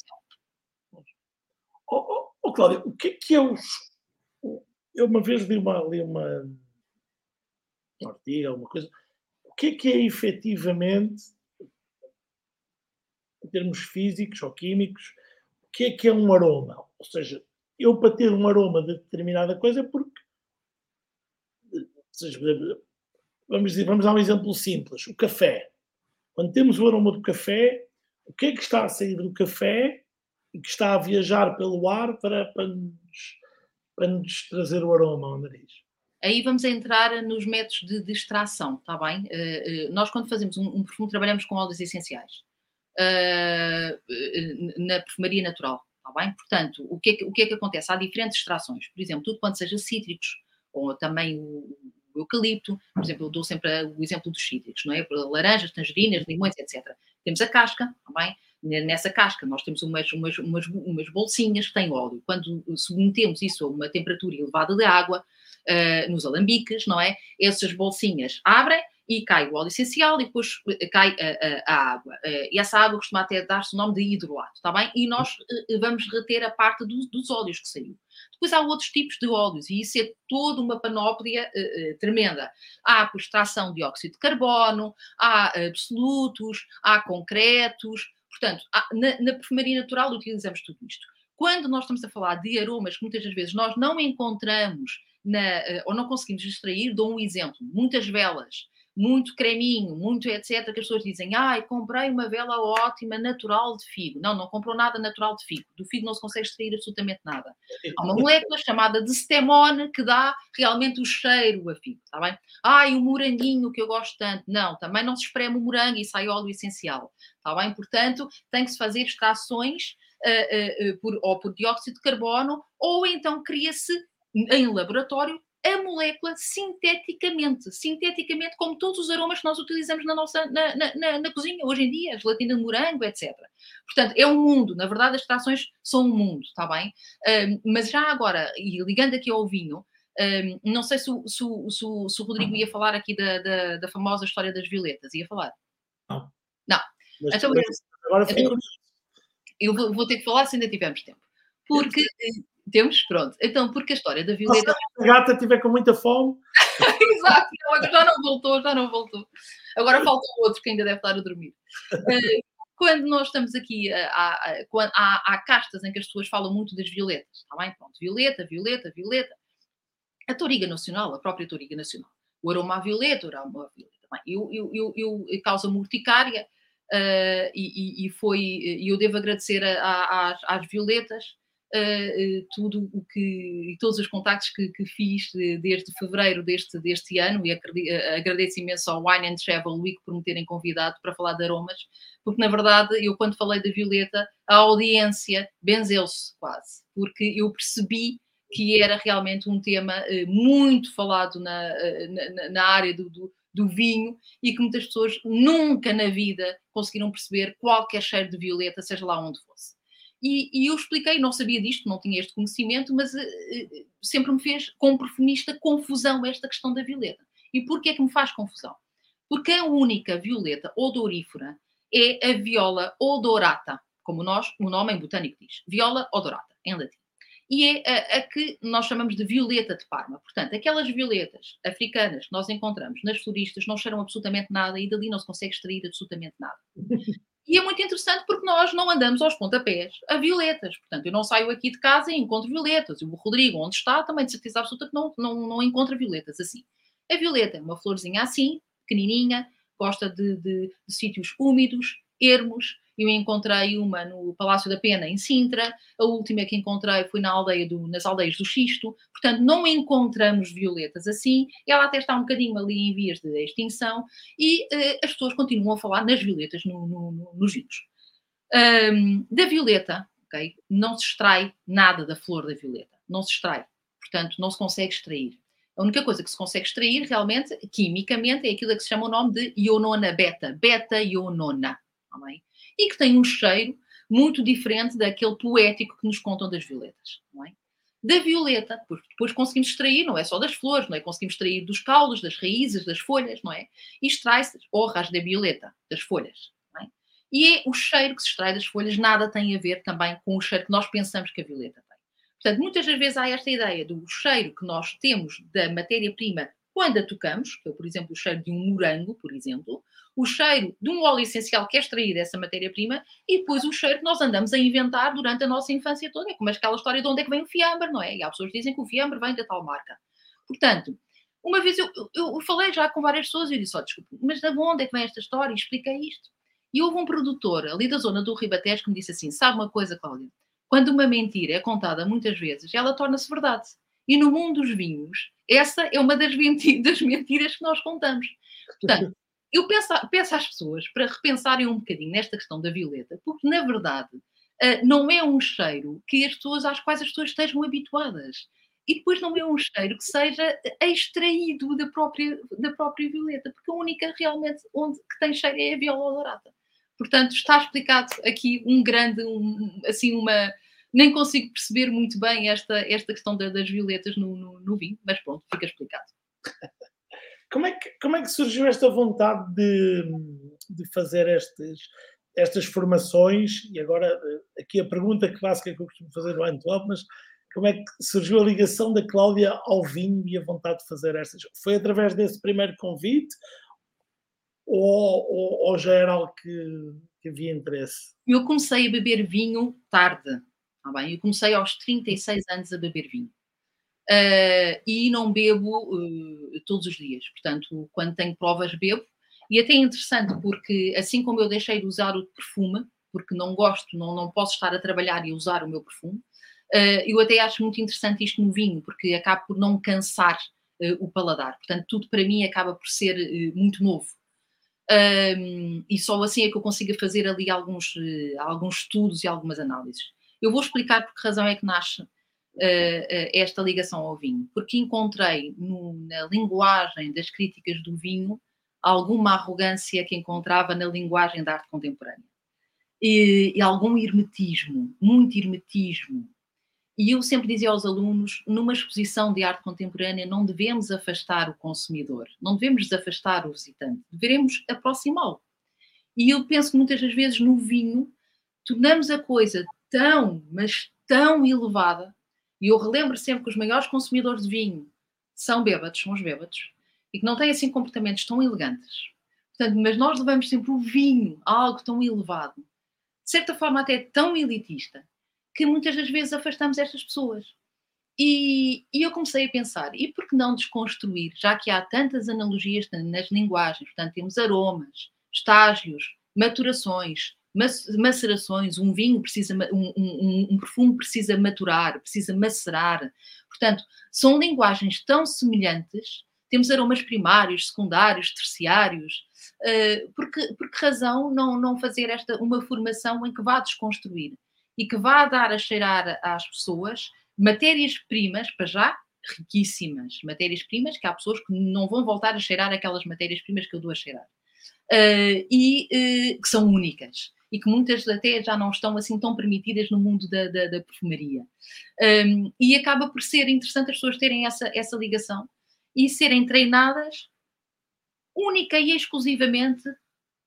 Speaker 1: oh, oh, oh, Cláudia, o que é que é os. Eu uma vez li uma, li uma, artigo, alguma coisa. O que é que é efetivamente, em termos físicos ou químicos, o que é que é um aroma? Ou seja, eu para ter um aroma de determinada coisa, porque seja, vamos, dizer, vamos dar um exemplo simples: o café. Quando temos o aroma do café, o que é que está a sair do café e que está a viajar pelo ar para, para, nos, para nos trazer o aroma ao nariz?
Speaker 2: Aí vamos entrar nos métodos de, extração, está bem? Uh, nós, quando fazemos um, um, perfume, trabalhamos com óleos essenciais uh, na perfumaria natural. Está bem? Portanto, o que, é que, o que é que acontece? Há diferentes extrações. Por exemplo, tudo quanto seja cítricos, ou também o, o eucalipto, por exemplo, eu dou sempre o exemplo dos cítricos, não é? Laranjas, tangerinas, limões, etc. Temos a casca, está bem? Nessa casca nós temos umas, umas, umas, umas bolsinhas que têm óleo. Quando submetemos isso a uma temperatura elevada de água, uh, nos alambiques, não é? Essas bolsinhas abrem e cai o óleo essencial e depois eh, cai a, a, a água. Eh, e essa água costuma até dar-se o nome de hidrolato, está bem? E nós vamos reter a parte do, dos óleos que saiu. Depois há outros tipos de óleos e isso é toda uma panóplia uh, uh, tremenda. Há por extração de dióxido de carbono, há absolutos, há concretos. Portanto, há, na, na perfumaria natural utilizamos tudo isto. Quando nós estamos a falar de aromas que muitas das vezes nós não encontramos na, ou não conseguimos extrair, dou um exemplo. Muitas velas muito creminho, muito etc, que as pessoas dizem, ai, comprei uma vela ótima, natural de figo. Não, não comprou nada natural de figo. Do figo não se consegue extrair absolutamente nada. Há uma molécula chamada de stemone que dá realmente o cheiro a figo, está bem? Ai, o moranguinho que eu gosto tanto. Não, também não se espreme o morango e sai óleo essencial, está bem? Portanto, tem que se fazer extrações uh, uh, uh, por, ou por dióxido de carbono ou então cria-se em laboratório a molécula sinteticamente, sinteticamente, como todos os aromas que nós utilizamos na nossa na, na, na, na cozinha hoje em dia, gelatina de morango, etc. Portanto, é um mundo, na verdade, as extrações são um mundo, está bem? Um, mas já agora, e ligando aqui ao vinho, um, não sei se o, se, se, se o, Rodrigo ia falar aqui da, da, da, famosa história das violetas. Ia falar?
Speaker 1: Não.
Speaker 2: Não.
Speaker 1: Mas, então, agora
Speaker 2: então, eu vou, vou, ter que falar se ainda tivermos tempo. Porque temos? Pronto. Então, porque a história da Violeta.
Speaker 1: Se a gata estiver com muita fome.
Speaker 2: Exato, já não voltou, já não voltou. Agora falta outro que ainda deve estar a dormir. Eh, quando nós estamos aqui, há, há, há, castas em que as pessoas falam muito das violetas, está bem? Pronto, violeta, violeta, violeta. A toriga nacional, a própria toriga nacional. O aroma à violeta, o aroma à violeta. Bem, eu, eu, eu, eu causa-me urticária uh, e, e, e, foi, eu devo agradecer a, a, às, às violetas uh, tudo o que e todos os contactos que, que fiz desde fevereiro deste, deste ano e agradeço imenso ao Wine and Travel Week por me terem convidado para falar de aromas, porque na verdade eu quando falei da Violeta, a audiência benzeu-se quase, porque eu percebi que era realmente um tema uh, muito falado na, na, na área do, do, do, vinho e que muitas pessoas nunca na vida conseguiram perceber qualquer cheiro de violeta, seja lá onde fosse. E, e, eu expliquei, não sabia disto, não tinha este conhecimento, mas uh, sempre me fez, como perfumista, confusão esta questão da violeta. E porquê é que me faz confusão? Porque a única violeta odorífera é a viola odorata, como nós, o nome em botânico diz. Viola odorata, em latim. E é a, a, que nós chamamos de violeta de Parma. Portanto, aquelas violetas africanas que nós encontramos nas floristas não cheiram absolutamente nada e dali não se consegue extrair absolutamente nada. E é muito interessante porque nós não andamos aos pontapés a violetas. Portanto, eu não saio aqui de casa e encontro violetas. E o Rodrigo, onde está, também de certeza absoluta que não, não, não encontra violetas assim. A violeta é uma florzinha assim, pequenininha, gosta de, de, de sítios úmidos, ermos, eu encontrei uma no Palácio da Pena, em Sintra. A última que encontrei foi na aldeia do, nas aldeias do Xisto. Portanto, não encontramos violetas assim. Ela até está um bocadinho ali em vias de extinção. E uh, as pessoas continuam a falar nas violetas no, no, no, nos vinhos. Um, da violeta, okay, não se extrai nada da flor da violeta. Não se extrai. Portanto, não se consegue extrair. A única coisa que se consegue extrair realmente, quimicamente, é aquilo que se chama o nome de ionona beta, beta-ionona. Tá e que tem um cheiro muito diferente daquele poético que nos contam das violetas. Não é? da violeta, porque depois conseguimos extrair, não é só das flores, não é? Conseguimos extrair dos caules, das raízes, das folhas, não é? E extrai-se hojas da violeta, das folhas. É? E é o cheiro que se extrai das folhas, nada tem a ver também com o cheiro que nós pensamos que a violeta tem. Portanto, muitas das vezes há esta ideia do cheiro que nós temos da matéria-prima quando a tocamos, que é, por exemplo, o cheiro de um morango, por exemplo, o cheiro de um óleo essencial que é extraído dessa matéria-prima e depois o cheiro que nós andamos a inventar durante a nossa infância toda. É como aquela história de onde é que vem o fiambre, não é? E há pessoas que dizem que o fiambre vem da tal marca. Portanto, uma vez eu, eu, eu falei já com várias pessoas e eu disse, oh, desculpa, mas de onde é que vem esta história? E expliquei isto. E houve um produtor ali da zona do Ribatejo que me disse assim, sabe uma coisa, Cláudia? Quando uma mentira é contada muitas vezes, ela torna-se verdade. E no mundo dos vinhos, essa é uma das mentiras que nós contamos. Portanto, eu peço, peço às pessoas para repensarem um bocadinho nesta questão da violeta, porque na verdade uh, não é um cheiro que as pessoas, às quais as pessoas estejam habituadas. E depois não é um cheiro que seja extraído da própria, da própria violeta, porque a única realmente onde que tem cheiro é a viola dourada. Portanto, está explicado aqui um grande, um, assim, uma, nem consigo perceber muito bem esta, esta questão da, das violetas no, no, no, vinho, mas pronto, fica explicado.
Speaker 1: Como é que, como é que surgiu esta vontade de, de fazer estes, estas formações? E agora, eh, aqui a pergunta clássica que eu costumo fazer no Antwerp, mas como é que surgiu a ligação da Cláudia ao vinho e a vontade de fazer estas? Foi através desse primeiro convite ou, ou, ou já era algo que, que havia interesse?
Speaker 2: Eu comecei a beber vinho tarde Tá bem? Eu comecei aos 36 anos a beber vinho. Uh, e não bebo uh, todos os dias. Portanto, quando tenho provas, bebo. E até é interessante porque, assim como eu deixei de usar o perfume, porque não gosto, não, não posso estar a trabalhar e usar o meu perfume, uh, eu até acho muito interessante isto no vinho, porque acaba por não cansar o paladar. Portanto, tudo para mim acaba por ser muito novo. e só assim é que eu consigo fazer ali alguns, alguns estudos e algumas análises. Eu vou explicar por que razão é que nasce esta ligação ao vinho. Porque encontrei no, na linguagem das críticas do vinho alguma arrogância que encontrava na linguagem da arte contemporânea. E, e algum hermetismo, muito hermetismo. E eu sempre dizia aos alunos, numa exposição de arte contemporânea, não devemos afastar o consumidor, não devemos desafastar o visitante, devemos aproximá-lo. E eu penso que muitas das vezes no vinho tornamos a coisa tão, mas tão elevada, e eu relembro sempre que os maiores consumidores de vinho são bêbados, são os bêbados, e que não têm assim comportamentos tão elegantes. Portanto, mas nós levamos sempre o vinho a algo tão elevado, de certa forma até tão elitista, que muitas das vezes afastamos estas pessoas. E, e, eu comecei a pensar, e por que não desconstruir, já que há tantas analogias nas linguagens, portanto, temos aromas, estágios, maturações, macerações, um vinho precisa, um, um, um, perfume precisa maturar, precisa macerar. Portanto, são linguagens tão semelhantes, temos aromas primários, secundários, terciários. Uh, por que razão não, não fazer esta uma formação em que vá desconstruir e que vá dar a cheirar às pessoas matérias-primas, para já, riquíssimas matérias-primas, que há pessoas que não vão voltar a cheirar aquelas matérias-primas que eu dou a cheirar. Uh, e uh, que são únicas e que muitas até já não estão assim tão permitidas no mundo da, da, da perfumaria. Um, e acaba por ser interessante as pessoas terem essa, essa ligação e serem treinadas única e exclusivamente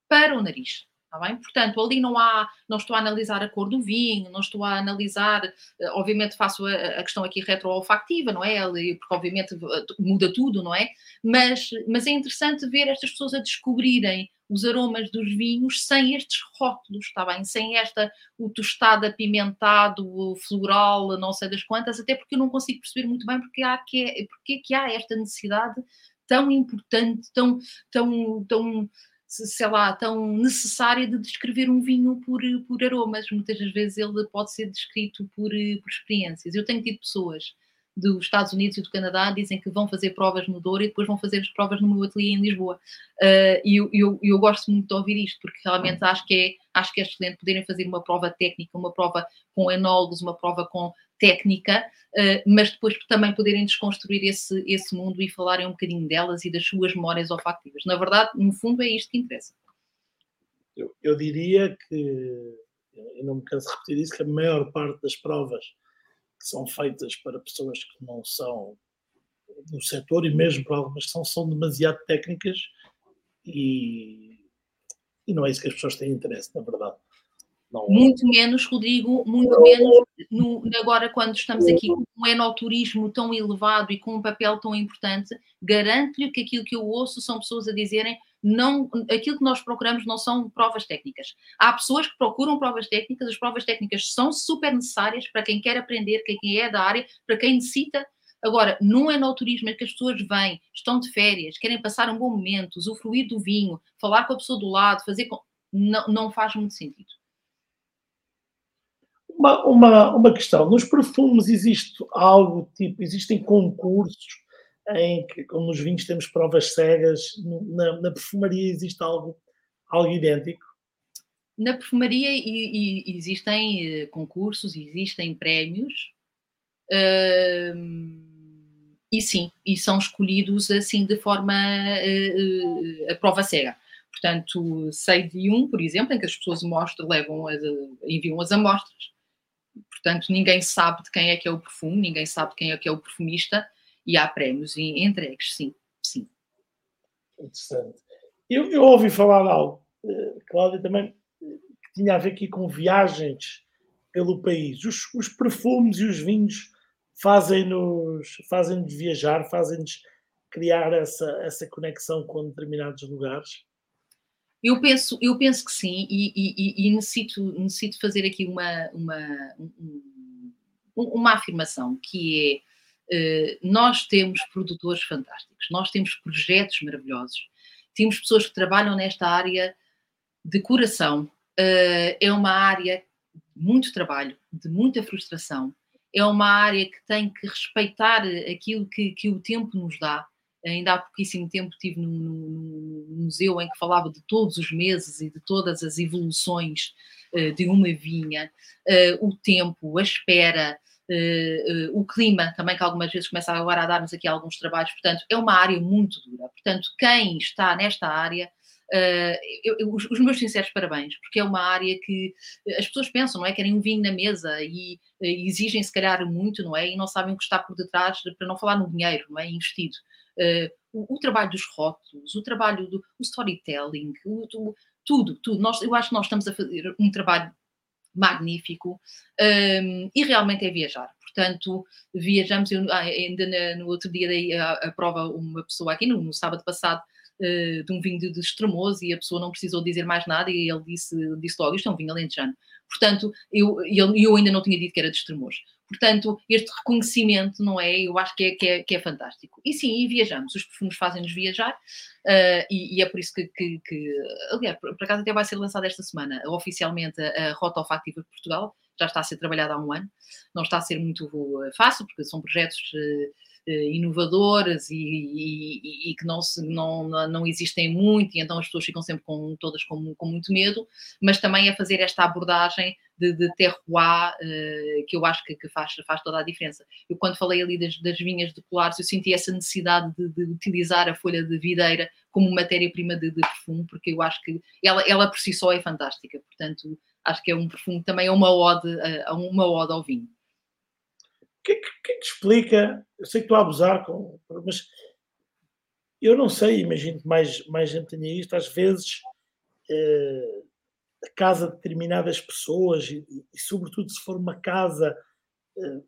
Speaker 2: para o nariz. Está bem? Portanto, ali não há, não estou a analisar a cor do vinho, não estou a analisar, eh, obviamente faço a, a questão aqui retroolfactiva, não é? Porque obviamente muda tudo, não é? Mas, mas é interessante ver estas pessoas a descobrirem os aromas dos vinhos sem estes rótulos, está bem? Sem esta, o tostado apimentado, o floral, não sei das quantas, até porque eu não consigo perceber muito bem porque, há que, é, porque que há esta necessidade tão importante, tão, tão, tão sei lá, tão necessária de descrever um vinho por, por aromas. Muitas das vezes ele pode ser descrito por, por experiências. Eu tenho tido pessoas dos Estados Unidos e do Canadá dizem que vão fazer provas no Douro e depois vão fazer as provas no meu ateliê em Lisboa. Uh, e eu, eu, eu, gosto muito de ouvir isto, porque realmente acho que, é, acho que é excelente poderem fazer uma prova técnica, uma prova com enólogos, uma prova com técnica, uh, mas depois também poderem desconstruir esse, esse mundo e falarem um bocadinho delas e das suas memórias olfactivas. Na verdade, no fundo, é isto que interessa.
Speaker 1: Eu, eu diria que, eu não me canso de repetir isso, que a maior parte das provas que são feitas para pessoas que não são do setor e mesmo para algumas que são, são demasiado técnicas e, e não é isso que as pessoas têm interesse, na verdade.
Speaker 2: Não... Muito menos, Rodrigo, muito menos no, agora quando estamos aqui com um enoturismo tão elevado e com um papel tão importante, garanto-lhe que aquilo que eu ouço são pessoas a dizerem não, aquilo que nós procuramos não são provas técnicas. Há pessoas que procuram provas técnicas, as provas técnicas são super necessárias para quem quer aprender, quem é da área, para quem necessita. Agora, não é no turismo que as pessoas vêm, estão de férias, querem passar um bom momento, usufruir do vinho, falar com a pessoa do lado, fazer. Com... Não, não faz muito sentido.
Speaker 1: Uma, uma, uma questão: nos perfumes existe algo tipo, existem concursos em que, como nos vinhos temos provas cegas, na, na perfumaria existe algo, algo idêntico?
Speaker 2: Na perfumaria e, e, existem eh, concursos, existem prémios, uh, e sim, e são escolhidos assim de forma uh, uh, a prova cega. Portanto, sei de um, por exemplo, em que as pessoas mostram, levam, enviam as amostras. Portanto, ninguém sabe de quem é que é o perfume, ninguém sabe de quem é que é o perfumista, e há prémios entregues, sim, sim.
Speaker 1: Interessante. Eu, eu ouvi falar algo, uh, Cláudia, também, que tinha a ver aqui com viagens pelo país. Os, os perfumes e os vinhos fazem-nos fazem viajar, fazem-nos criar essa, essa conexão com determinados lugares?
Speaker 2: Eu penso, eu penso que sim, e, e, e necessito, necessito fazer aqui uma, uma, uma afirmação, que é eh, nós temos produtores fantásticos, nós temos projetos maravilhosos, temos pessoas que trabalham nesta área de coração. Eh, é uma área de muito trabalho, de muita frustração. É uma área que tem que respeitar aquilo que, que o tempo nos dá. Ainda há pouquíssimo tempo estive num, num, museu em que falava de todos os meses e de todas as evoluções uh, de uma vinha, uh, o tempo, a espera, Uh, uh, o clima também, que algumas vezes começa agora a dar-nos aqui alguns trabalhos, portanto, é uma área muito dura. Portanto, quem está nesta área, uh, eu, eu, os, os, meus sinceros parabéns, porque é uma área que as pessoas pensam, não é? Querem um vinho na mesa e exigem, se calhar, muito, não é? E não sabem o que está por detrás, para não falar no dinheiro, não é? Investido. O, o, trabalho dos rótulos, o trabalho do o storytelling, o, o, tudo, tudo. Nós, eu acho que nós estamos a fazer um trabalho magnífico um, e realmente é viajar. Portanto, viajamos, eu, ah, ainda no outro dia dei a, a prova uma pessoa aqui, no, no sábado passado, uh, de um vinho de, de e a pessoa não precisou dizer mais nada e ele disse, disse logo, isto é um vinho alentejano. Portanto, eu, eu, eu ainda não tinha dito que era de extremoso. Portanto, este reconhecimento, não é? Eu acho que é, que é, que é fantástico. E sim, e viajamos. Os perfumes fazem-nos viajar uh, e, e, é por isso que, que, que, aliás, por, por acaso até vai ser lançada esta semana, oficialmente, a, Rota Olfativa de Portugal. Já está a ser trabalhada há um ano. Não está a ser muito fácil, porque são projetos uh, eh, inovadoras e, e, e, que não, se, não, não existem muito, e então as pessoas ficam sempre com, todas com, com muito medo, mas também é fazer esta abordagem de, de terroir uh, que eu acho que, que, faz, faz toda a diferença. Eu, quando falei ali das, das vinhas de colares, eu senti essa necessidade de, de utilizar a folha de videira como matéria-prima de, de, perfume, porque eu acho que ela, ela por si só é fantástica. Portanto, acho que é um perfume também é uma ode, uh, uma ode ao vinho
Speaker 1: que, que, que explica? Eu sei que estou a abusar, com, mas eu não sei, imagino que mais, mais gente tenha isto, às vezes eh, a casa de determinadas pessoas, e, e, sobretudo se for uma casa, eh,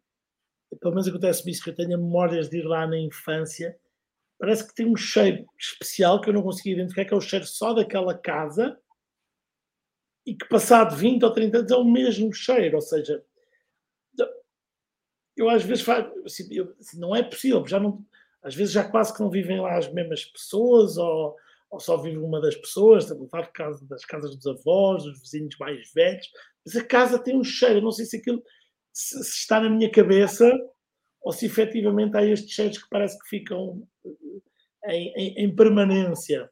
Speaker 1: pelo menos acontece-me isso, que eu tenho memórias de ir lá na infância, parece que tem um cheiro especial que eu não consegui identificar, que é o cheiro só daquela casa, e que passado 20 ou 30 anos é o mesmo cheiro, ou seja, eu às vezes faço, assim, eu, assim, não é possível, já não, às vezes já quase que não vivem lá as mesmas pessoas, ou, ou só vive uma das pessoas, estou a falar das casas dos avós, dos vizinhos mais velhos, mas a casa tem um cheiro, não sei se aquilo se, se está na minha cabeça ou se efetivamente há estes cheiros que parece que ficam eh, em, em, em permanência.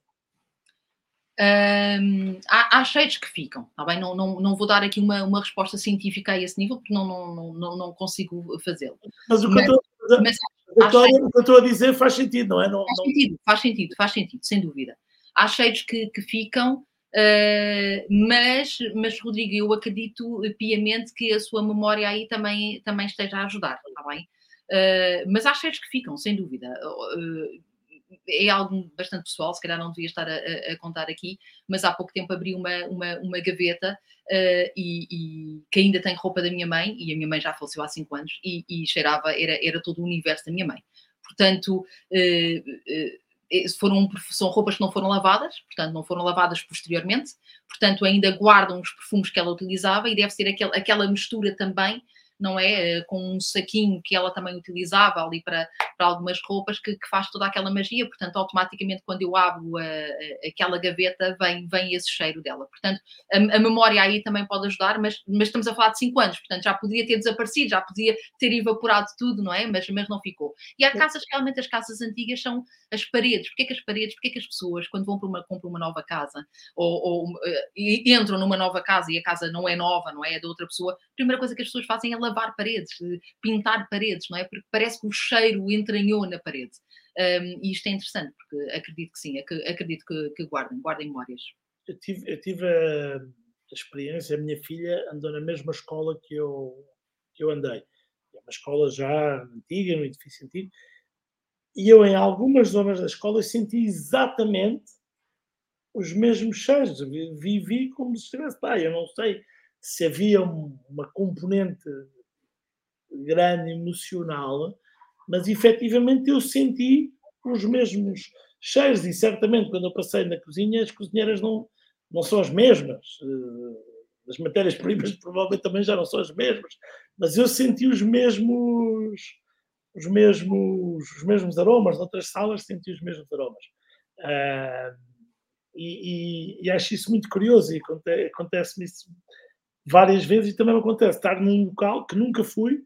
Speaker 2: Um, há, há, cheiros que ficam, tá bem? Não, não, não vou dar aqui uma, uma resposta científica a esse nível, porque não, não, não, não consigo fazê-lo.
Speaker 1: Mas o que, mas, eu, estou, mas, Vitória, o que eu estou a dizer faz sentido, não é? Não,
Speaker 2: faz, Sentido, faz sentido, faz sentido, sem dúvida. Há cheiros que, que ficam Uh, mas, mas, Rodrigo, eu acredito piamente que a sua memória aí também, também esteja a ajudar, está bem? Uh, mas há cheiros que ficam, sem dúvida. Uh, é algo bastante pessoal, se calhar não devia estar a, a, contar aqui, mas há pouco tempo abri uma, uma, uma gaveta uh, e, e, que ainda tem roupa da minha mãe, e a minha mãe já faleceu há 5 anos, e, e, cheirava, era, era todo o universo da minha mãe. Portanto, uh, foram, são roupas que não foram lavadas, portanto, não foram lavadas posteriormente, portanto, ainda guardam os perfumes que ela utilizava e deve ser aquel, aquela mistura também não é? Eh, com um saquinho que ela também utilizava ali para, para algumas roupas, que, que faz toda aquela magia. Portanto, automaticamente, quando eu abro a, a, aquela gaveta, vem, vem esse cheiro dela. Portanto, a, a, memória aí também pode ajudar, mas, mas estamos a falar de 5 anos, portanto, já podia ter desaparecido, já podia ter evaporado tudo, não é? Mas, mas não ficou. E há casas, realmente, as casas antigas são as paredes. Porquê que as paredes, porquê que as pessoas, quando vão para uma, compram uma nova casa, ou, ou e entram numa nova casa e a casa não é nova, não é? É de outra pessoa, a primeira coisa que as pessoas fazem é lavar paredes, pintar paredes, não é? Porque parece que o cheiro entranhou na parede. Um, e isto é interessante, porque acredito que sim, acredito que, que guardem, guardem memórias.
Speaker 1: Eu tive, eu tive a, a, experiência, a minha filha andou na mesma escola que eu, que eu andei. É uma escola já antiga, no edifício antigo, e eu, em algumas zonas da escola, senti exatamente os mesmos cheiros. Vivi como se estivesse lá. Eu não sei se havia uma componente grande emocional, mas efetivamente eu senti os mesmos cheiros e certamente quando eu passei na cozinha as cozinheiras não, não são as mesmas. Eh, as matérias-primas provavelmente também já não são as mesmas, mas eu senti os mesmos os mesmos, os mesmos aromas, noutras salas senti os mesmos aromas. Uh, e, e, e, acho isso muito curioso e acontece-me isso várias vezes e também me acontece estar num local que nunca fui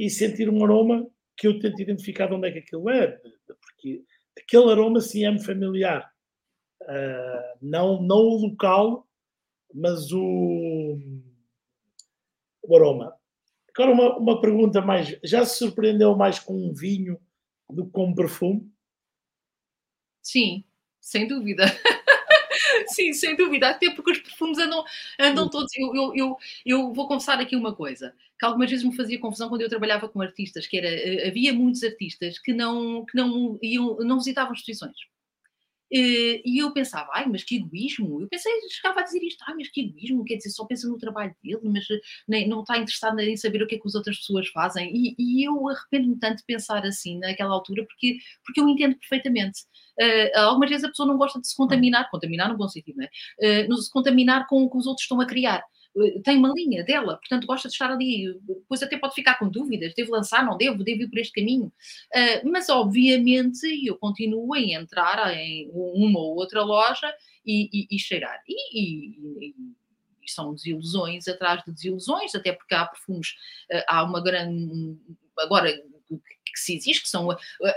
Speaker 1: e sentir um aroma que eu tento identificar de onde é que aquilo é, porque aquele aroma sim é-me familiar. Uh, não, não o local, mas o, o aroma. Agora, uma, uma pergunta mais: já se surpreendeu mais com um vinho do que com um perfume?
Speaker 2: Sim, sem dúvida. Sim, sem dúvida, até porque os perfumes andam, andam todos. Eu, eu, eu, eu, vou confessar aqui uma coisa, que algumas vezes me fazia confusão quando eu trabalhava com artistas, que era, eh, havia muitos artistas que não, que não, iam, não visitavam instituições. Eh, e eu pensava, ai, mas que egoísmo. Eu pensei, chegava a dizer isto, ai, mas que egoísmo, quer dizer, só pensa no trabalho dele, mas nem, não está interessado em saber o que é que as outras pessoas fazem. E, e eu arrependo-me tanto de pensar assim naquela altura, porque, porque eu entendo perfeitamente. Uh, algumas vezes a pessoa não gosta de se contaminar, contaminar no bom sentido, não é? Uh, se contaminar com o que os outros estão a criar. Eh, tem uma linha dela, portanto gosta de estar ali, depois até pode ficar com dúvidas, devo lançar, não devo, devo ir por este caminho, uh, mas obviamente eu continuo a entrar em uma ou outra loja e, e, e cheirar. E, e, são desilusões atrás de desilusões, até porque há perfumes, uh, há uma grande. Agora, que se existe, que são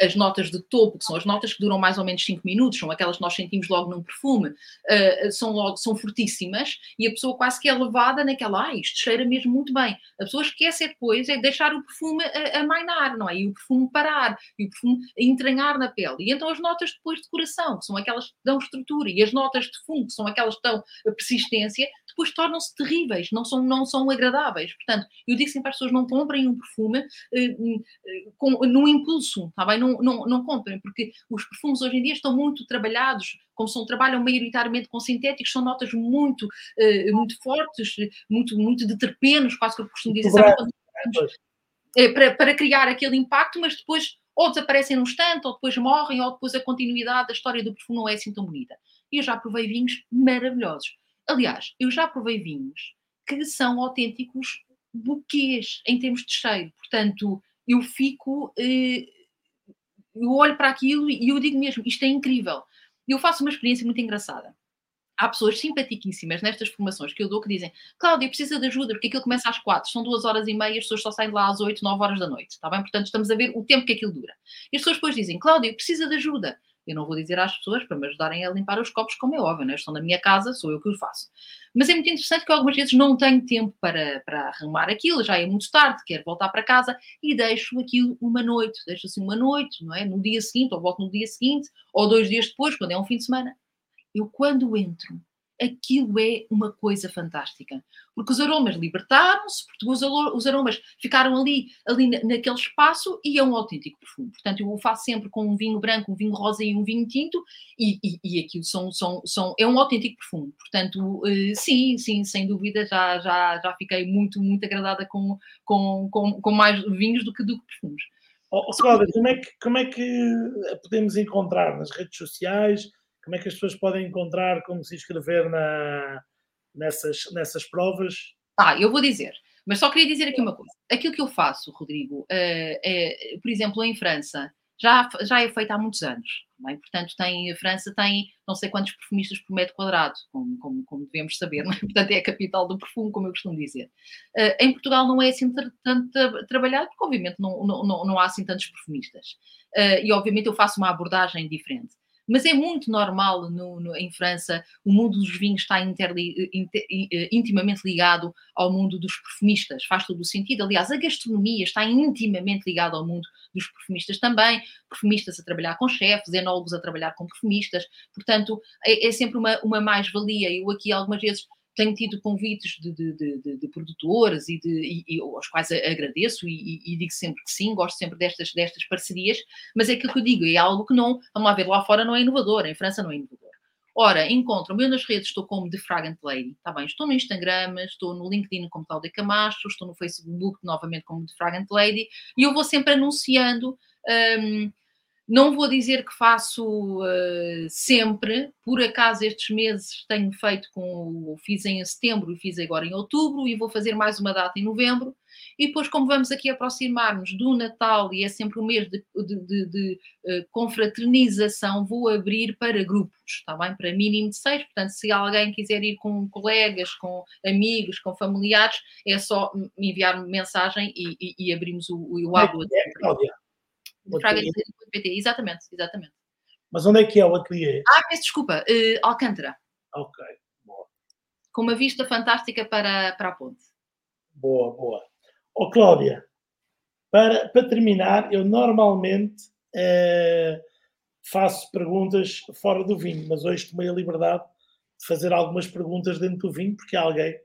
Speaker 2: as notas de topo, que são as notas que duram mais ou menos 5 minutos, são aquelas que nós sentimos logo num perfume, uh, são logo, são fortíssimas, e a pessoa quase que é levada naquela, ah, isto cheira mesmo muito bem. A pessoa esquece depois, é deixar o perfume a, a mainar, não é? E o perfume parar, e o perfume entranhar na pele. E então as notas depois de coração, que são aquelas que dão estrutura, e as notas de fundo, que são aquelas que dão persistência, depois tornam-se terríveis, não são, não são agradáveis. Portanto, eu digo sempre às pessoas, não comprem um perfume uh, com no impulso, tá bem? Não, não, não comprem, porque os perfumes hoje em dia estão muito trabalhados, como são, trabalham maioritariamente com sintéticos, são notas muito, uh, muito fortes, muito, muito de terpenos, quase que eu costumo dizer, sabe? É, para, para criar aquele impacto, mas depois ou desaparecem num instante, ou depois morrem, ou depois a continuidade da história do perfume não é assim tão bonita. E eu já provei vinhos maravilhosos. Aliás, eu já provei vinhos que são autênticos buquês em termos de cheiro. Portanto, eu fico. Eh, eu olho para aquilo e eu digo mesmo: isto é incrível. Eu faço uma experiência muito engraçada. Há pessoas simpaticíssimas nestas formações que eu dou que dizem: Cláudia, precisa de ajuda, porque aquilo começa às quatro, são duas horas e meia, as pessoas só saem lá às oito, nove horas da noite, está bem? Portanto, estamos a ver o tempo que aquilo dura. E as pessoas depois dizem: Cláudia, precisa de ajuda. Eu não vou dizer às pessoas para me ajudarem a limpar os copos, como é óbvio, né? estão na minha casa, sou eu que o faço. Mas é muito interessante que algumas vezes não tenho tempo para, para arrumar aquilo, já é muito tarde, quero voltar para casa e deixo aquilo uma noite, deixo assim uma noite, não é? No dia seguinte, ou volto no dia seguinte, ou dois dias depois, quando é um fim de semana. Eu, quando entro, aquilo é uma coisa fantástica. Porque os aromas libertaram-se, porque os, aromas ficaram ali, ali naquele espaço e é um autêntico perfume. Portanto, eu o faço sempre com um vinho branco, um vinho rosa e um vinho tinto e, e, e aquilo são, são, são, é um autêntico perfume. Portanto, uh, sim, sim, sem dúvida, já, já, já fiquei muito, muito agradada com, com, com, com mais vinhos do que, do que perfumes.
Speaker 1: Oh, Cláudia, como é, que, como é que podemos encontrar nas redes sociais? Como é que as pessoas podem encontrar como se inscrever na, nessas, nessas provas?
Speaker 2: Ah, eu vou dizer, mas só queria dizer aqui uma coisa. Aquilo que eu faço, Rodrigo, é, é por exemplo, em França, já, já é feito há muitos anos. Bem? Portanto, tem, a França tem não sei quantos perfumistas por metro quadrado, como, como, como devemos saber. É? Portanto, é a capital do perfume, como eu costumo dizer. Uh, em Portugal não é assim tanto trabalhado, porque obviamente não, não, não, não há assim tantos perfumistas. Uh, e obviamente eu faço uma abordagem diferente. Mas é muito normal no, no, em França, o mundo dos vinhos está interli, inter, eh, intimamente ligado ao mundo dos perfumistas, faz todo o sentido. Aliás, a gastronomia está intimamente ligada ao mundo dos perfumistas também, perfumistas a trabalhar com chefes, enólogos a trabalhar com perfumistas, portanto, é, é sempre uma, uma mais-valia. Eu aqui algumas vezes tenho tido convites de, de, de, de produtoras e, e, e, aos quais agradeço e, e, digo sempre que sim, gosto sempre destas, destas parcerias, mas é aquilo que eu digo, é algo que não, vamos lá ver, lá fora não é inovador, em França não é inovador. Ora, encontro-me nas redes, estou como The Fragrant Lady, está bem? Estou no Instagram, estou no LinkedIn como tal de Camacho, estou no Facebook novamente como The Fragrant Lady, e eu vou sempre anunciando um, não vou dizer que faço uh, sempre, por acaso estes meses tenho feito com. Fiz em setembro e fiz agora em outubro e vou fazer mais uma data em novembro. E depois, como vamos aqui aproximar-nos do Natal e é sempre um mês de, de, de, de uh, confraternização, vou abrir para grupos, está bem? Para mínimo de seis. Portanto, se alguém quiser ir com colegas, com amigos, com familiares, é só me enviar mensagem e, e, e abrimos o, o, o exatamente, exatamente.
Speaker 1: Mas onde é que é o ateliê?
Speaker 2: Ah, peço desculpa, uh, Alcântara.
Speaker 1: Ok, boa.
Speaker 2: Com uma vista fantástica para, para a ponte.
Speaker 1: Boa, boa. Ó oh, Cláudia, para, para terminar, eu normalmente uh, faço perguntas fora do vinho, mas hoje tomei a liberdade de fazer algumas perguntas dentro do vinho, porque há alguém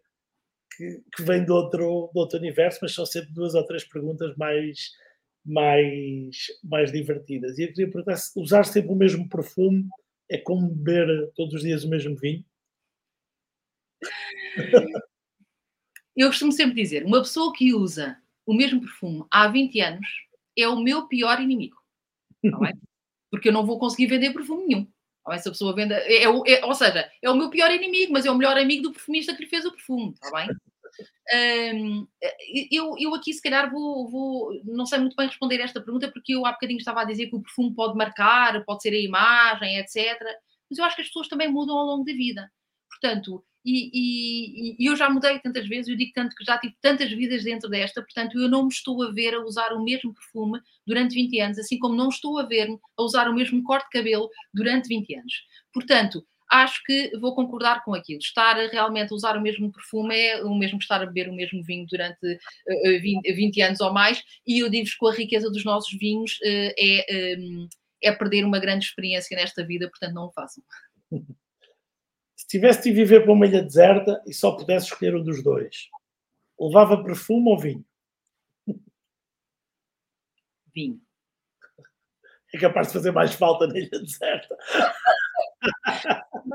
Speaker 1: que, que vem de outro, de outro universo, mas são sempre duas ou três perguntas mais mais, mais divertidas. E eu queria perguntar se usar sempre o mesmo perfume é como beber todos os dias o mesmo vinho?
Speaker 2: Eu costumo sempre dizer: uma pessoa que usa o mesmo perfume há 20 anos é o meu pior inimigo. É? Porque eu não vou conseguir vender perfume nenhum. Não é? Se a pessoa venda. É, é, ou seja, é o meu pior inimigo, mas é o melhor amigo do perfumista que lhe fez o perfume. Está bem? Um, eu, eu aqui, se calhar, vou, vou, não sei muito bem responder esta pergunta, porque eu há bocadinho estava a dizer que o perfume pode marcar, pode ser a imagem, etc. Mas eu acho que as pessoas também mudam ao longo da vida. Portanto, e, e, e, eu já mudei tantas vezes, eu digo tanto que já tive tantas vidas dentro desta, portanto, eu não me estou a ver a usar o mesmo perfume durante 20 anos, assim como não estou a ver-me a usar o mesmo corte de cabelo durante 20 anos. Portanto, acho que vou concordar com aquilo. Estar realmente a usar o mesmo perfume é o mesmo que estar a beber o mesmo vinho durante uh, 20, 20, anos ou mais, e eu digo-vos que a riqueza dos nossos vinhos uh, é, um, é perder uma grande experiência nesta vida, portanto não o façam.
Speaker 1: Se tivesse de viver para uma ilha deserta e só pudesse escolher um dos dois, levava perfume ou vinho?
Speaker 2: Vinho.
Speaker 1: É capaz de fazer mais falta na ilha deserta.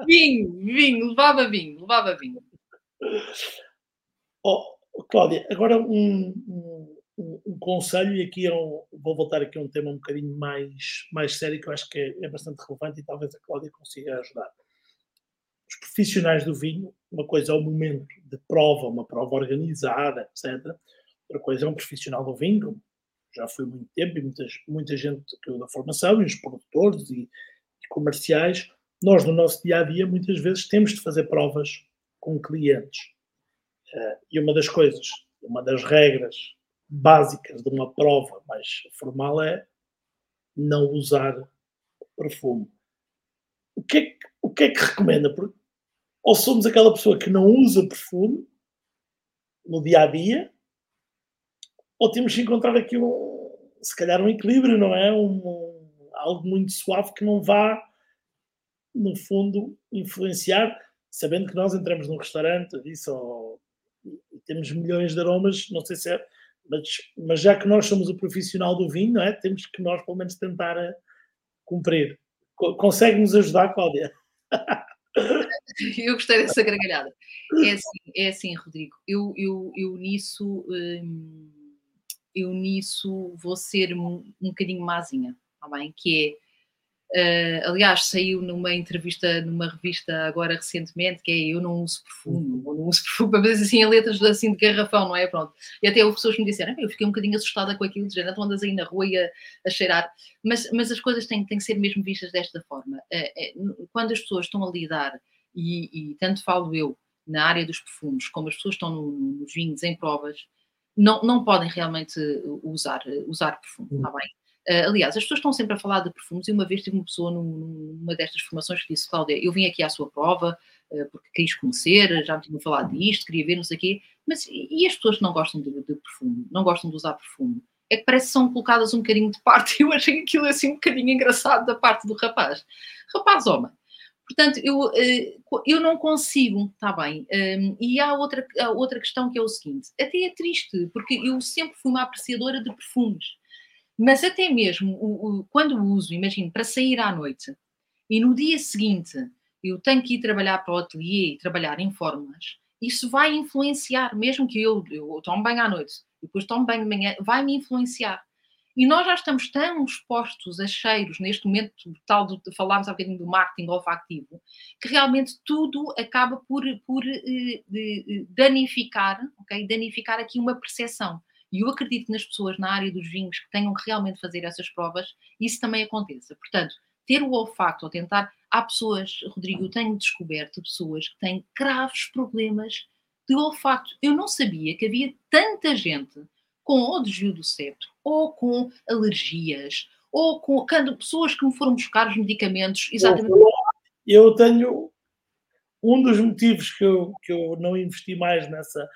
Speaker 2: vinho, vinho, levava vinho, levava vinho.
Speaker 1: Oh, Cláudia, agora um, um, um, conselho, e aqui é um, vou voltar aqui a um tema um bocadinho mais, mais sério, que eu acho que é, é bastante relevante e talvez a Cláudia consiga ajudar. Os profissionais do vinho, uma coisa é o momento de prova, uma prova organizada, etc. Outra coisa é um profissional do vinho, já foi muito tempo e muitas, muita gente da formação, e os produtores e, e comerciais, nós, no nosso dia a dia, muitas vezes temos de fazer provas com clientes. Uh, e uma das coisas, uma das regras básicas de uma prova mais formal é não usar perfume. O que é que, o que, é que recomenda? Porque ou somos aquela pessoa que não usa perfume no dia a dia, ou temos que encontrar aqui um, se calhar um equilíbrio, não é? Um, algo muito suave que não vá no fundo, influenciar sabendo que nós entramos num restaurante só e temos milhões de aromas, não sei se é, mas, mas já que nós somos o profissional do vinho, não é? Temos que nós, pelo menos, tentar eh, cumprir. Consegue-nos ajudar, Cláudia?
Speaker 2: eu gostei dessa gargalhada. É assim, é assim Rodrigo. Eu, eu, eu nisso. Hum, eu nisso vou ser um, um bocadinho mazinha, tá bem? Que é Uh, aliás, saiu numa entrevista numa revista agora recentemente que é Eu não uso perfume, ou não uso perfume, mas assim em letras assim de garrafão, não é? Pronto. E até houve pessoas que me disseram, eu fiquei um bocadinho assustada com aquilo, dizendo, tu andas aí na rua a, a cheirar. Mas, mas as coisas têm, têm que ser mesmo vistas desta forma. Uh, uh, quando as pessoas estão a lidar, e, e, tanto falo eu na área dos perfumes, como as pessoas estão no, nos vinhos, em provas, não, não podem realmente usar, usar perfume, está bem? Uh, aliás, as pessoas estão sempre a falar de perfumes e uma vez tive uma pessoa numa destas formações que disse, Cláudia, eu vim aqui à sua prova uh, porque quis conhecer, já me tinham falado disto, queria ver, não sei o quê, mas e as pessoas que não gostam de, de, perfume, não gostam de usar perfume? É que parece que são colocadas um bocadinho de parte e eu achei aquilo assim um bocadinho engraçado da parte do rapaz. Rapaz, homem. Portanto, eu, uh, eu não consigo, está bem. Um, e há outra, há outra questão que é o seguinte, até é triste, porque eu sempre fui uma apreciadora de perfumes mas até mesmo quando uso, imagino, para sair à noite e no dia seguinte eu tenho que ir trabalhar para o ateliê e trabalhar em formas, isso vai influenciar, mesmo que eu, eu tome bem à noite, depois tomo bem de manhã, vai me influenciar. E nós já estamos tão expostos a cheiros neste momento, tal de falarmos há bocadinho do marketing olfativo, que realmente tudo acaba por, por eh, de, danificar, ok? Danificar aqui uma percepção. E eu acredito que nas pessoas na área dos vinhos que tenham que realmente fazer essas provas, isso também aconteça. Portanto, ter o olfato ou tentar. Há pessoas, Rodrigo, eu tenho descoberto pessoas que têm graves problemas de olfato. Eu não sabia que havia tanta gente com ou desvio do septo, ou com alergias, ou com quando, pessoas que me foram buscar os medicamentos. Exatamente.
Speaker 1: Eu tenho um dos motivos que eu, que eu não investi mais nessa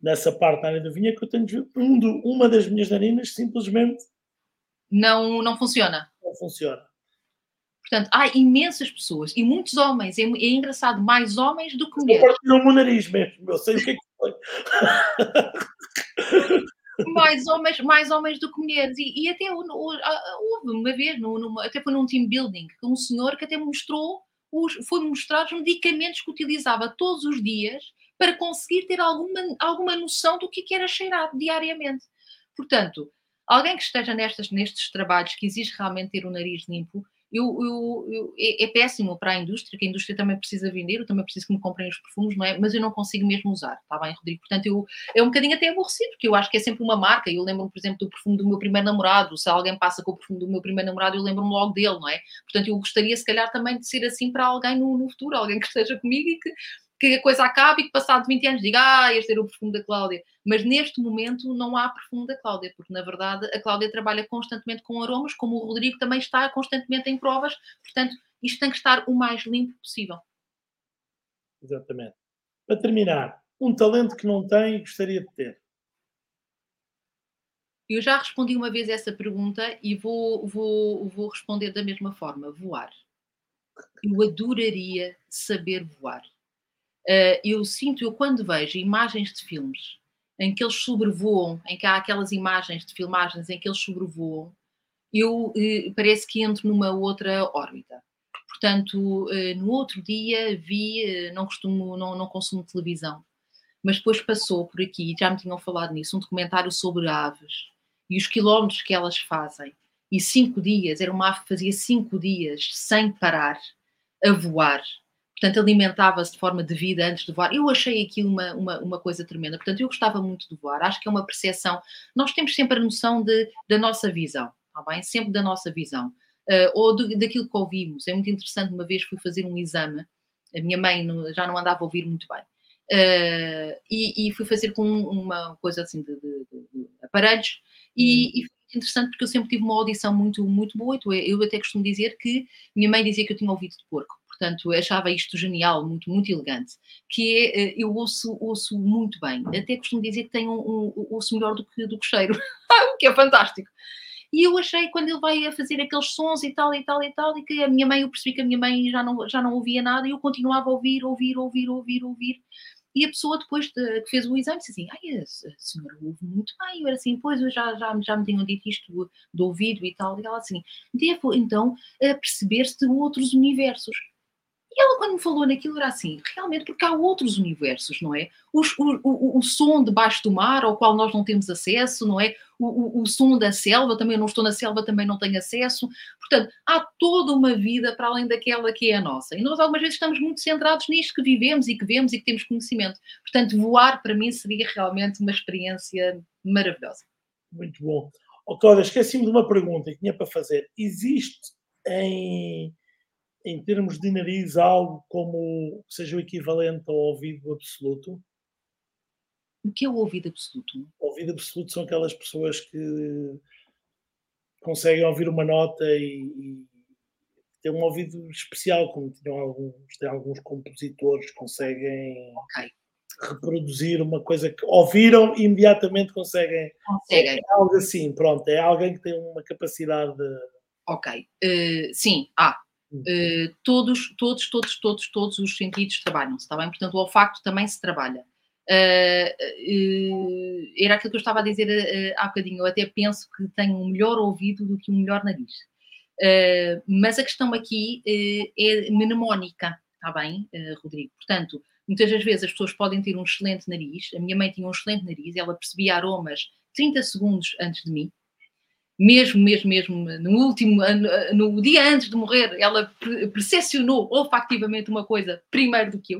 Speaker 1: nessa parte da área do vinho é que eu tenho um do, uma das minhas narinas simplesmente
Speaker 2: não, não funciona.
Speaker 1: Não funciona.
Speaker 2: Portanto, há imensas pessoas e muitos homens. É, é engraçado, mais homens do que mulheres.
Speaker 1: Partiram o meu nariz mesmo, eu sei o que é que foi.
Speaker 2: mais homens, mais homens do que mulheres. E, e até houve uma vez, numa, até foi num team building, que um senhor que até mostrou, os, foi mostrar os medicamentos que utilizava todos os dias para conseguir ter alguma, alguma noção do que era cheirar diariamente. Portanto, alguém que esteja nestas, nestes trabalhos que exige realmente ter o nariz limpo, eu, eu, é, é, péssimo para a indústria, que a indústria também precisa vender, eu também preciso que me comprem os perfumes, não é? Mas eu não consigo mesmo usar, está bem, Rodrigo? Portanto, eu, é um bocadinho até aborrecido, porque eu acho que é sempre uma marca. Eu lembro-me, por exemplo, do perfume do meu primeiro namorado. Se alguém passa com o perfume do meu primeiro namorado, eu lembro-me logo dele, não é? Portanto, eu gostaria, se calhar, também de ser assim para alguém no, no futuro, alguém que esteja comigo e que que a coisa acabe e que passado 20 anos diga, ah, este era o perfume da Cláudia. Mas neste momento não há perfume da Cláudia, porque na verdade a Cláudia trabalha constantemente com aromas, como o Rodrigo também está constantemente em provas, portanto isto tem que estar o mais limpo possível.
Speaker 1: Exatamente. Para terminar, um talento que não tem e gostaria de ter.
Speaker 2: Eu já respondi uma vez essa pergunta e vou, vou, vou responder da mesma forma: voar. Eu adoraria saber voar. Uh, eu sinto, eu quando vejo imagens de filmes em que eles sobrevoam, em que há aquelas imagens de filmagens em que eles sobrevoam, eu uh, parece que entro numa outra órbita. Portanto, uh, no outro dia vi, não costumo, não, não consumo televisão, mas depois passou por aqui, já me tinham falado nisso, um documentário sobre aves e os quilómetros que elas fazem. E cinco dias, era uma ave que fazia cinco dias sem parar a voar portanto alimentava-se de forma de vida antes de voar. Eu achei aquilo uma, uma, uma, coisa tremenda, portanto eu gostava muito de voar, acho que é uma percepção, nós temos sempre a noção de, da nossa visão, está bem? Sempre da nossa visão, uh, ou do, daquilo que ouvimos, é muito interessante, uma vez fui fazer um exame, a minha mãe já não andava a ouvir muito bem, uh, e, e, fui fazer com uma coisa assim de, de, de aparelhos, e, hum. e foi interessante porque eu sempre tive uma audição muito, muito boa, eu até costumo dizer que minha mãe dizia que eu tinha ouvido de porco, portanto achava isto genial, muito, muito elegante, que é, eh, eu ouço, ouço muito bem, até costumo dizer que tenho um, um ouço melhor do que, do que cheiro, que é fantástico. E eu achei, quando ele vai a fazer aqueles sons e tal, e tal, e tal, e que a minha mãe, eu percebi que a minha mãe já não, já não ouvia nada, e eu continuava a ouvir, ouvir, ouvir, ouvir, ouvir. E a pessoa, depois de, que fez o exame, disse assim: Ai, a senhora ouve muito bem. Eu era assim: Pois, eu já, já, já me tinham dito isto do ouvido e tal. E ela assim: Devo então perceber-se de outros universos. E ela, quando me falou naquilo, era assim, realmente, porque há outros universos, não é? o, o, o, som debaixo do mar, ao qual nós não temos acesso, não é? O, o, som da selva, também não estou na selva, também não tenho acesso. Portanto, há toda uma vida para além daquela que é a nossa. E nós, algumas vezes, estamos muito centrados nisto que vivemos e que vemos e que temos conhecimento. Portanto, voar, para mim, seria realmente uma experiência maravilhosa.
Speaker 1: Muito bom. Oh, Cláudia, esqueci-me de uma pergunta que tinha para fazer. Existe em em termos de nariz, algo como seja o equivalente ao ouvido absoluto?
Speaker 2: O que é o ouvido absoluto?
Speaker 1: O ouvido absoluto são aquelas pessoas que conseguem ouvir uma nota e, e têm um ouvido especial, como tinham alguns, tem alguns compositores que conseguem
Speaker 2: okay.
Speaker 1: reproduzir uma coisa que ouviram e imediatamente conseguem.
Speaker 2: Conseguem.
Speaker 1: É algo assim, pronto, é alguém que tem uma capacidade.
Speaker 2: Ok, uh, sim, ah, Uh, todos, todos, todos, todos, todos os sentidos trabalham-se, está bem? Portanto, o olfacto também se trabalha. Uh, uh, era aquilo que eu estava a dizer há bocadinho. Eu até penso que tenho um melhor ouvido do que um melhor nariz. mas a questão aqui é mnemónica, está bem, Rodrigo? Portanto, muitas das vezes as pessoas podem ter um excelente nariz. A minha mãe tinha um excelente nariz, ela percebia aromas 30 segundos antes de mim mesmo, mesmo, mesmo no último, no dia antes de morrer, ela percepcionou olfactivamente uma coisa primeiro do que eu.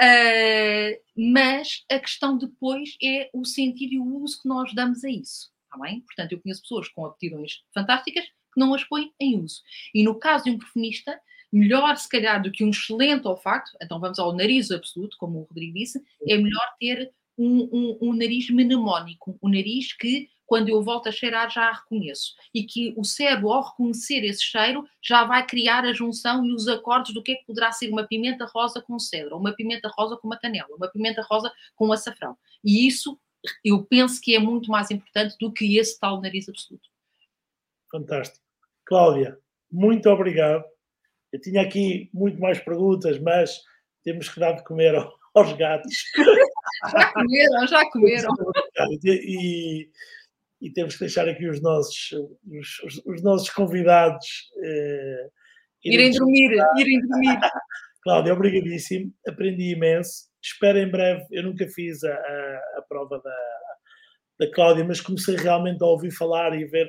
Speaker 2: Uh, mas a questão depois é o sentido e o uso que nós damos a isso. Tá bem? Portanto, eu conheço pessoas com aptidões fantásticas que não as põem em uso. E no caso de um perfuminista, melhor se calhar do que um excelente olfato, então vamos ao nariz absoluto, como o Rodrigo disse, é melhor ter um, um, um nariz mnemónico, um nariz que quando eu volto a cheirar já a reconheço. E que o cérebro, ao reconhecer esse cheiro, já vai criar a junção e os acordes do que é que poderá ser uma pimenta rosa com cedro, ou uma pimenta rosa com uma canela, uma pimenta rosa com açafrão. E isso eu penso que é muito mais importante do que esse tal nariz absoluto.
Speaker 1: Fantástico. Cláudia, muito obrigado. Eu tinha aqui muito mais perguntas, mas temos que dar de comer aos gatos.
Speaker 2: já comeram, já comeram.
Speaker 1: E, e temos que deixar aqui os nossos, os, os nossos convidados
Speaker 2: eh, irem, dormir, irem dormir.
Speaker 1: Cláudia, obrigadíssimo, aprendi imenso. Espero em breve, eu nunca fiz a, a, a prova da, da Cláudia, mas comecei realmente a ouvir falar e ver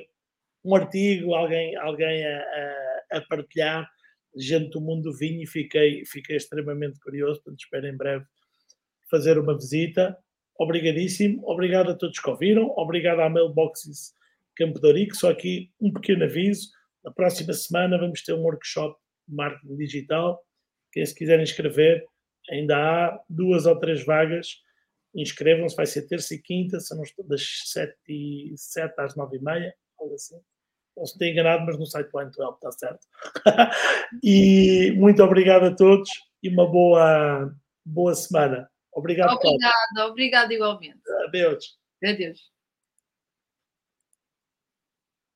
Speaker 1: um artigo, alguém, alguém a, a, a, partilhar, gente do mundo do vinho, e fiquei, fiquei extremamente curioso, portanto espero em breve fazer uma visita obrigadíssimo. Obrigado a todos que ouviram. Obrigado à Mailboxes Campo de. Só aqui um pequeno aviso. Na próxima semana vamos ter um workshop de marketing digital. Quem se quiser inscrever, ainda há duas ou três vagas. Inscrevam-se, vai ser terça e quinta, são das 7, e, 7 às 9 e meia, algo assim. Não se tem enganado, mas no site do N12 está certo. e muito obrigado a todos e uma boa, boa semana. Obrigado,
Speaker 2: Obrigada, obrigada igualmente.
Speaker 1: Adeus.
Speaker 2: Adeus.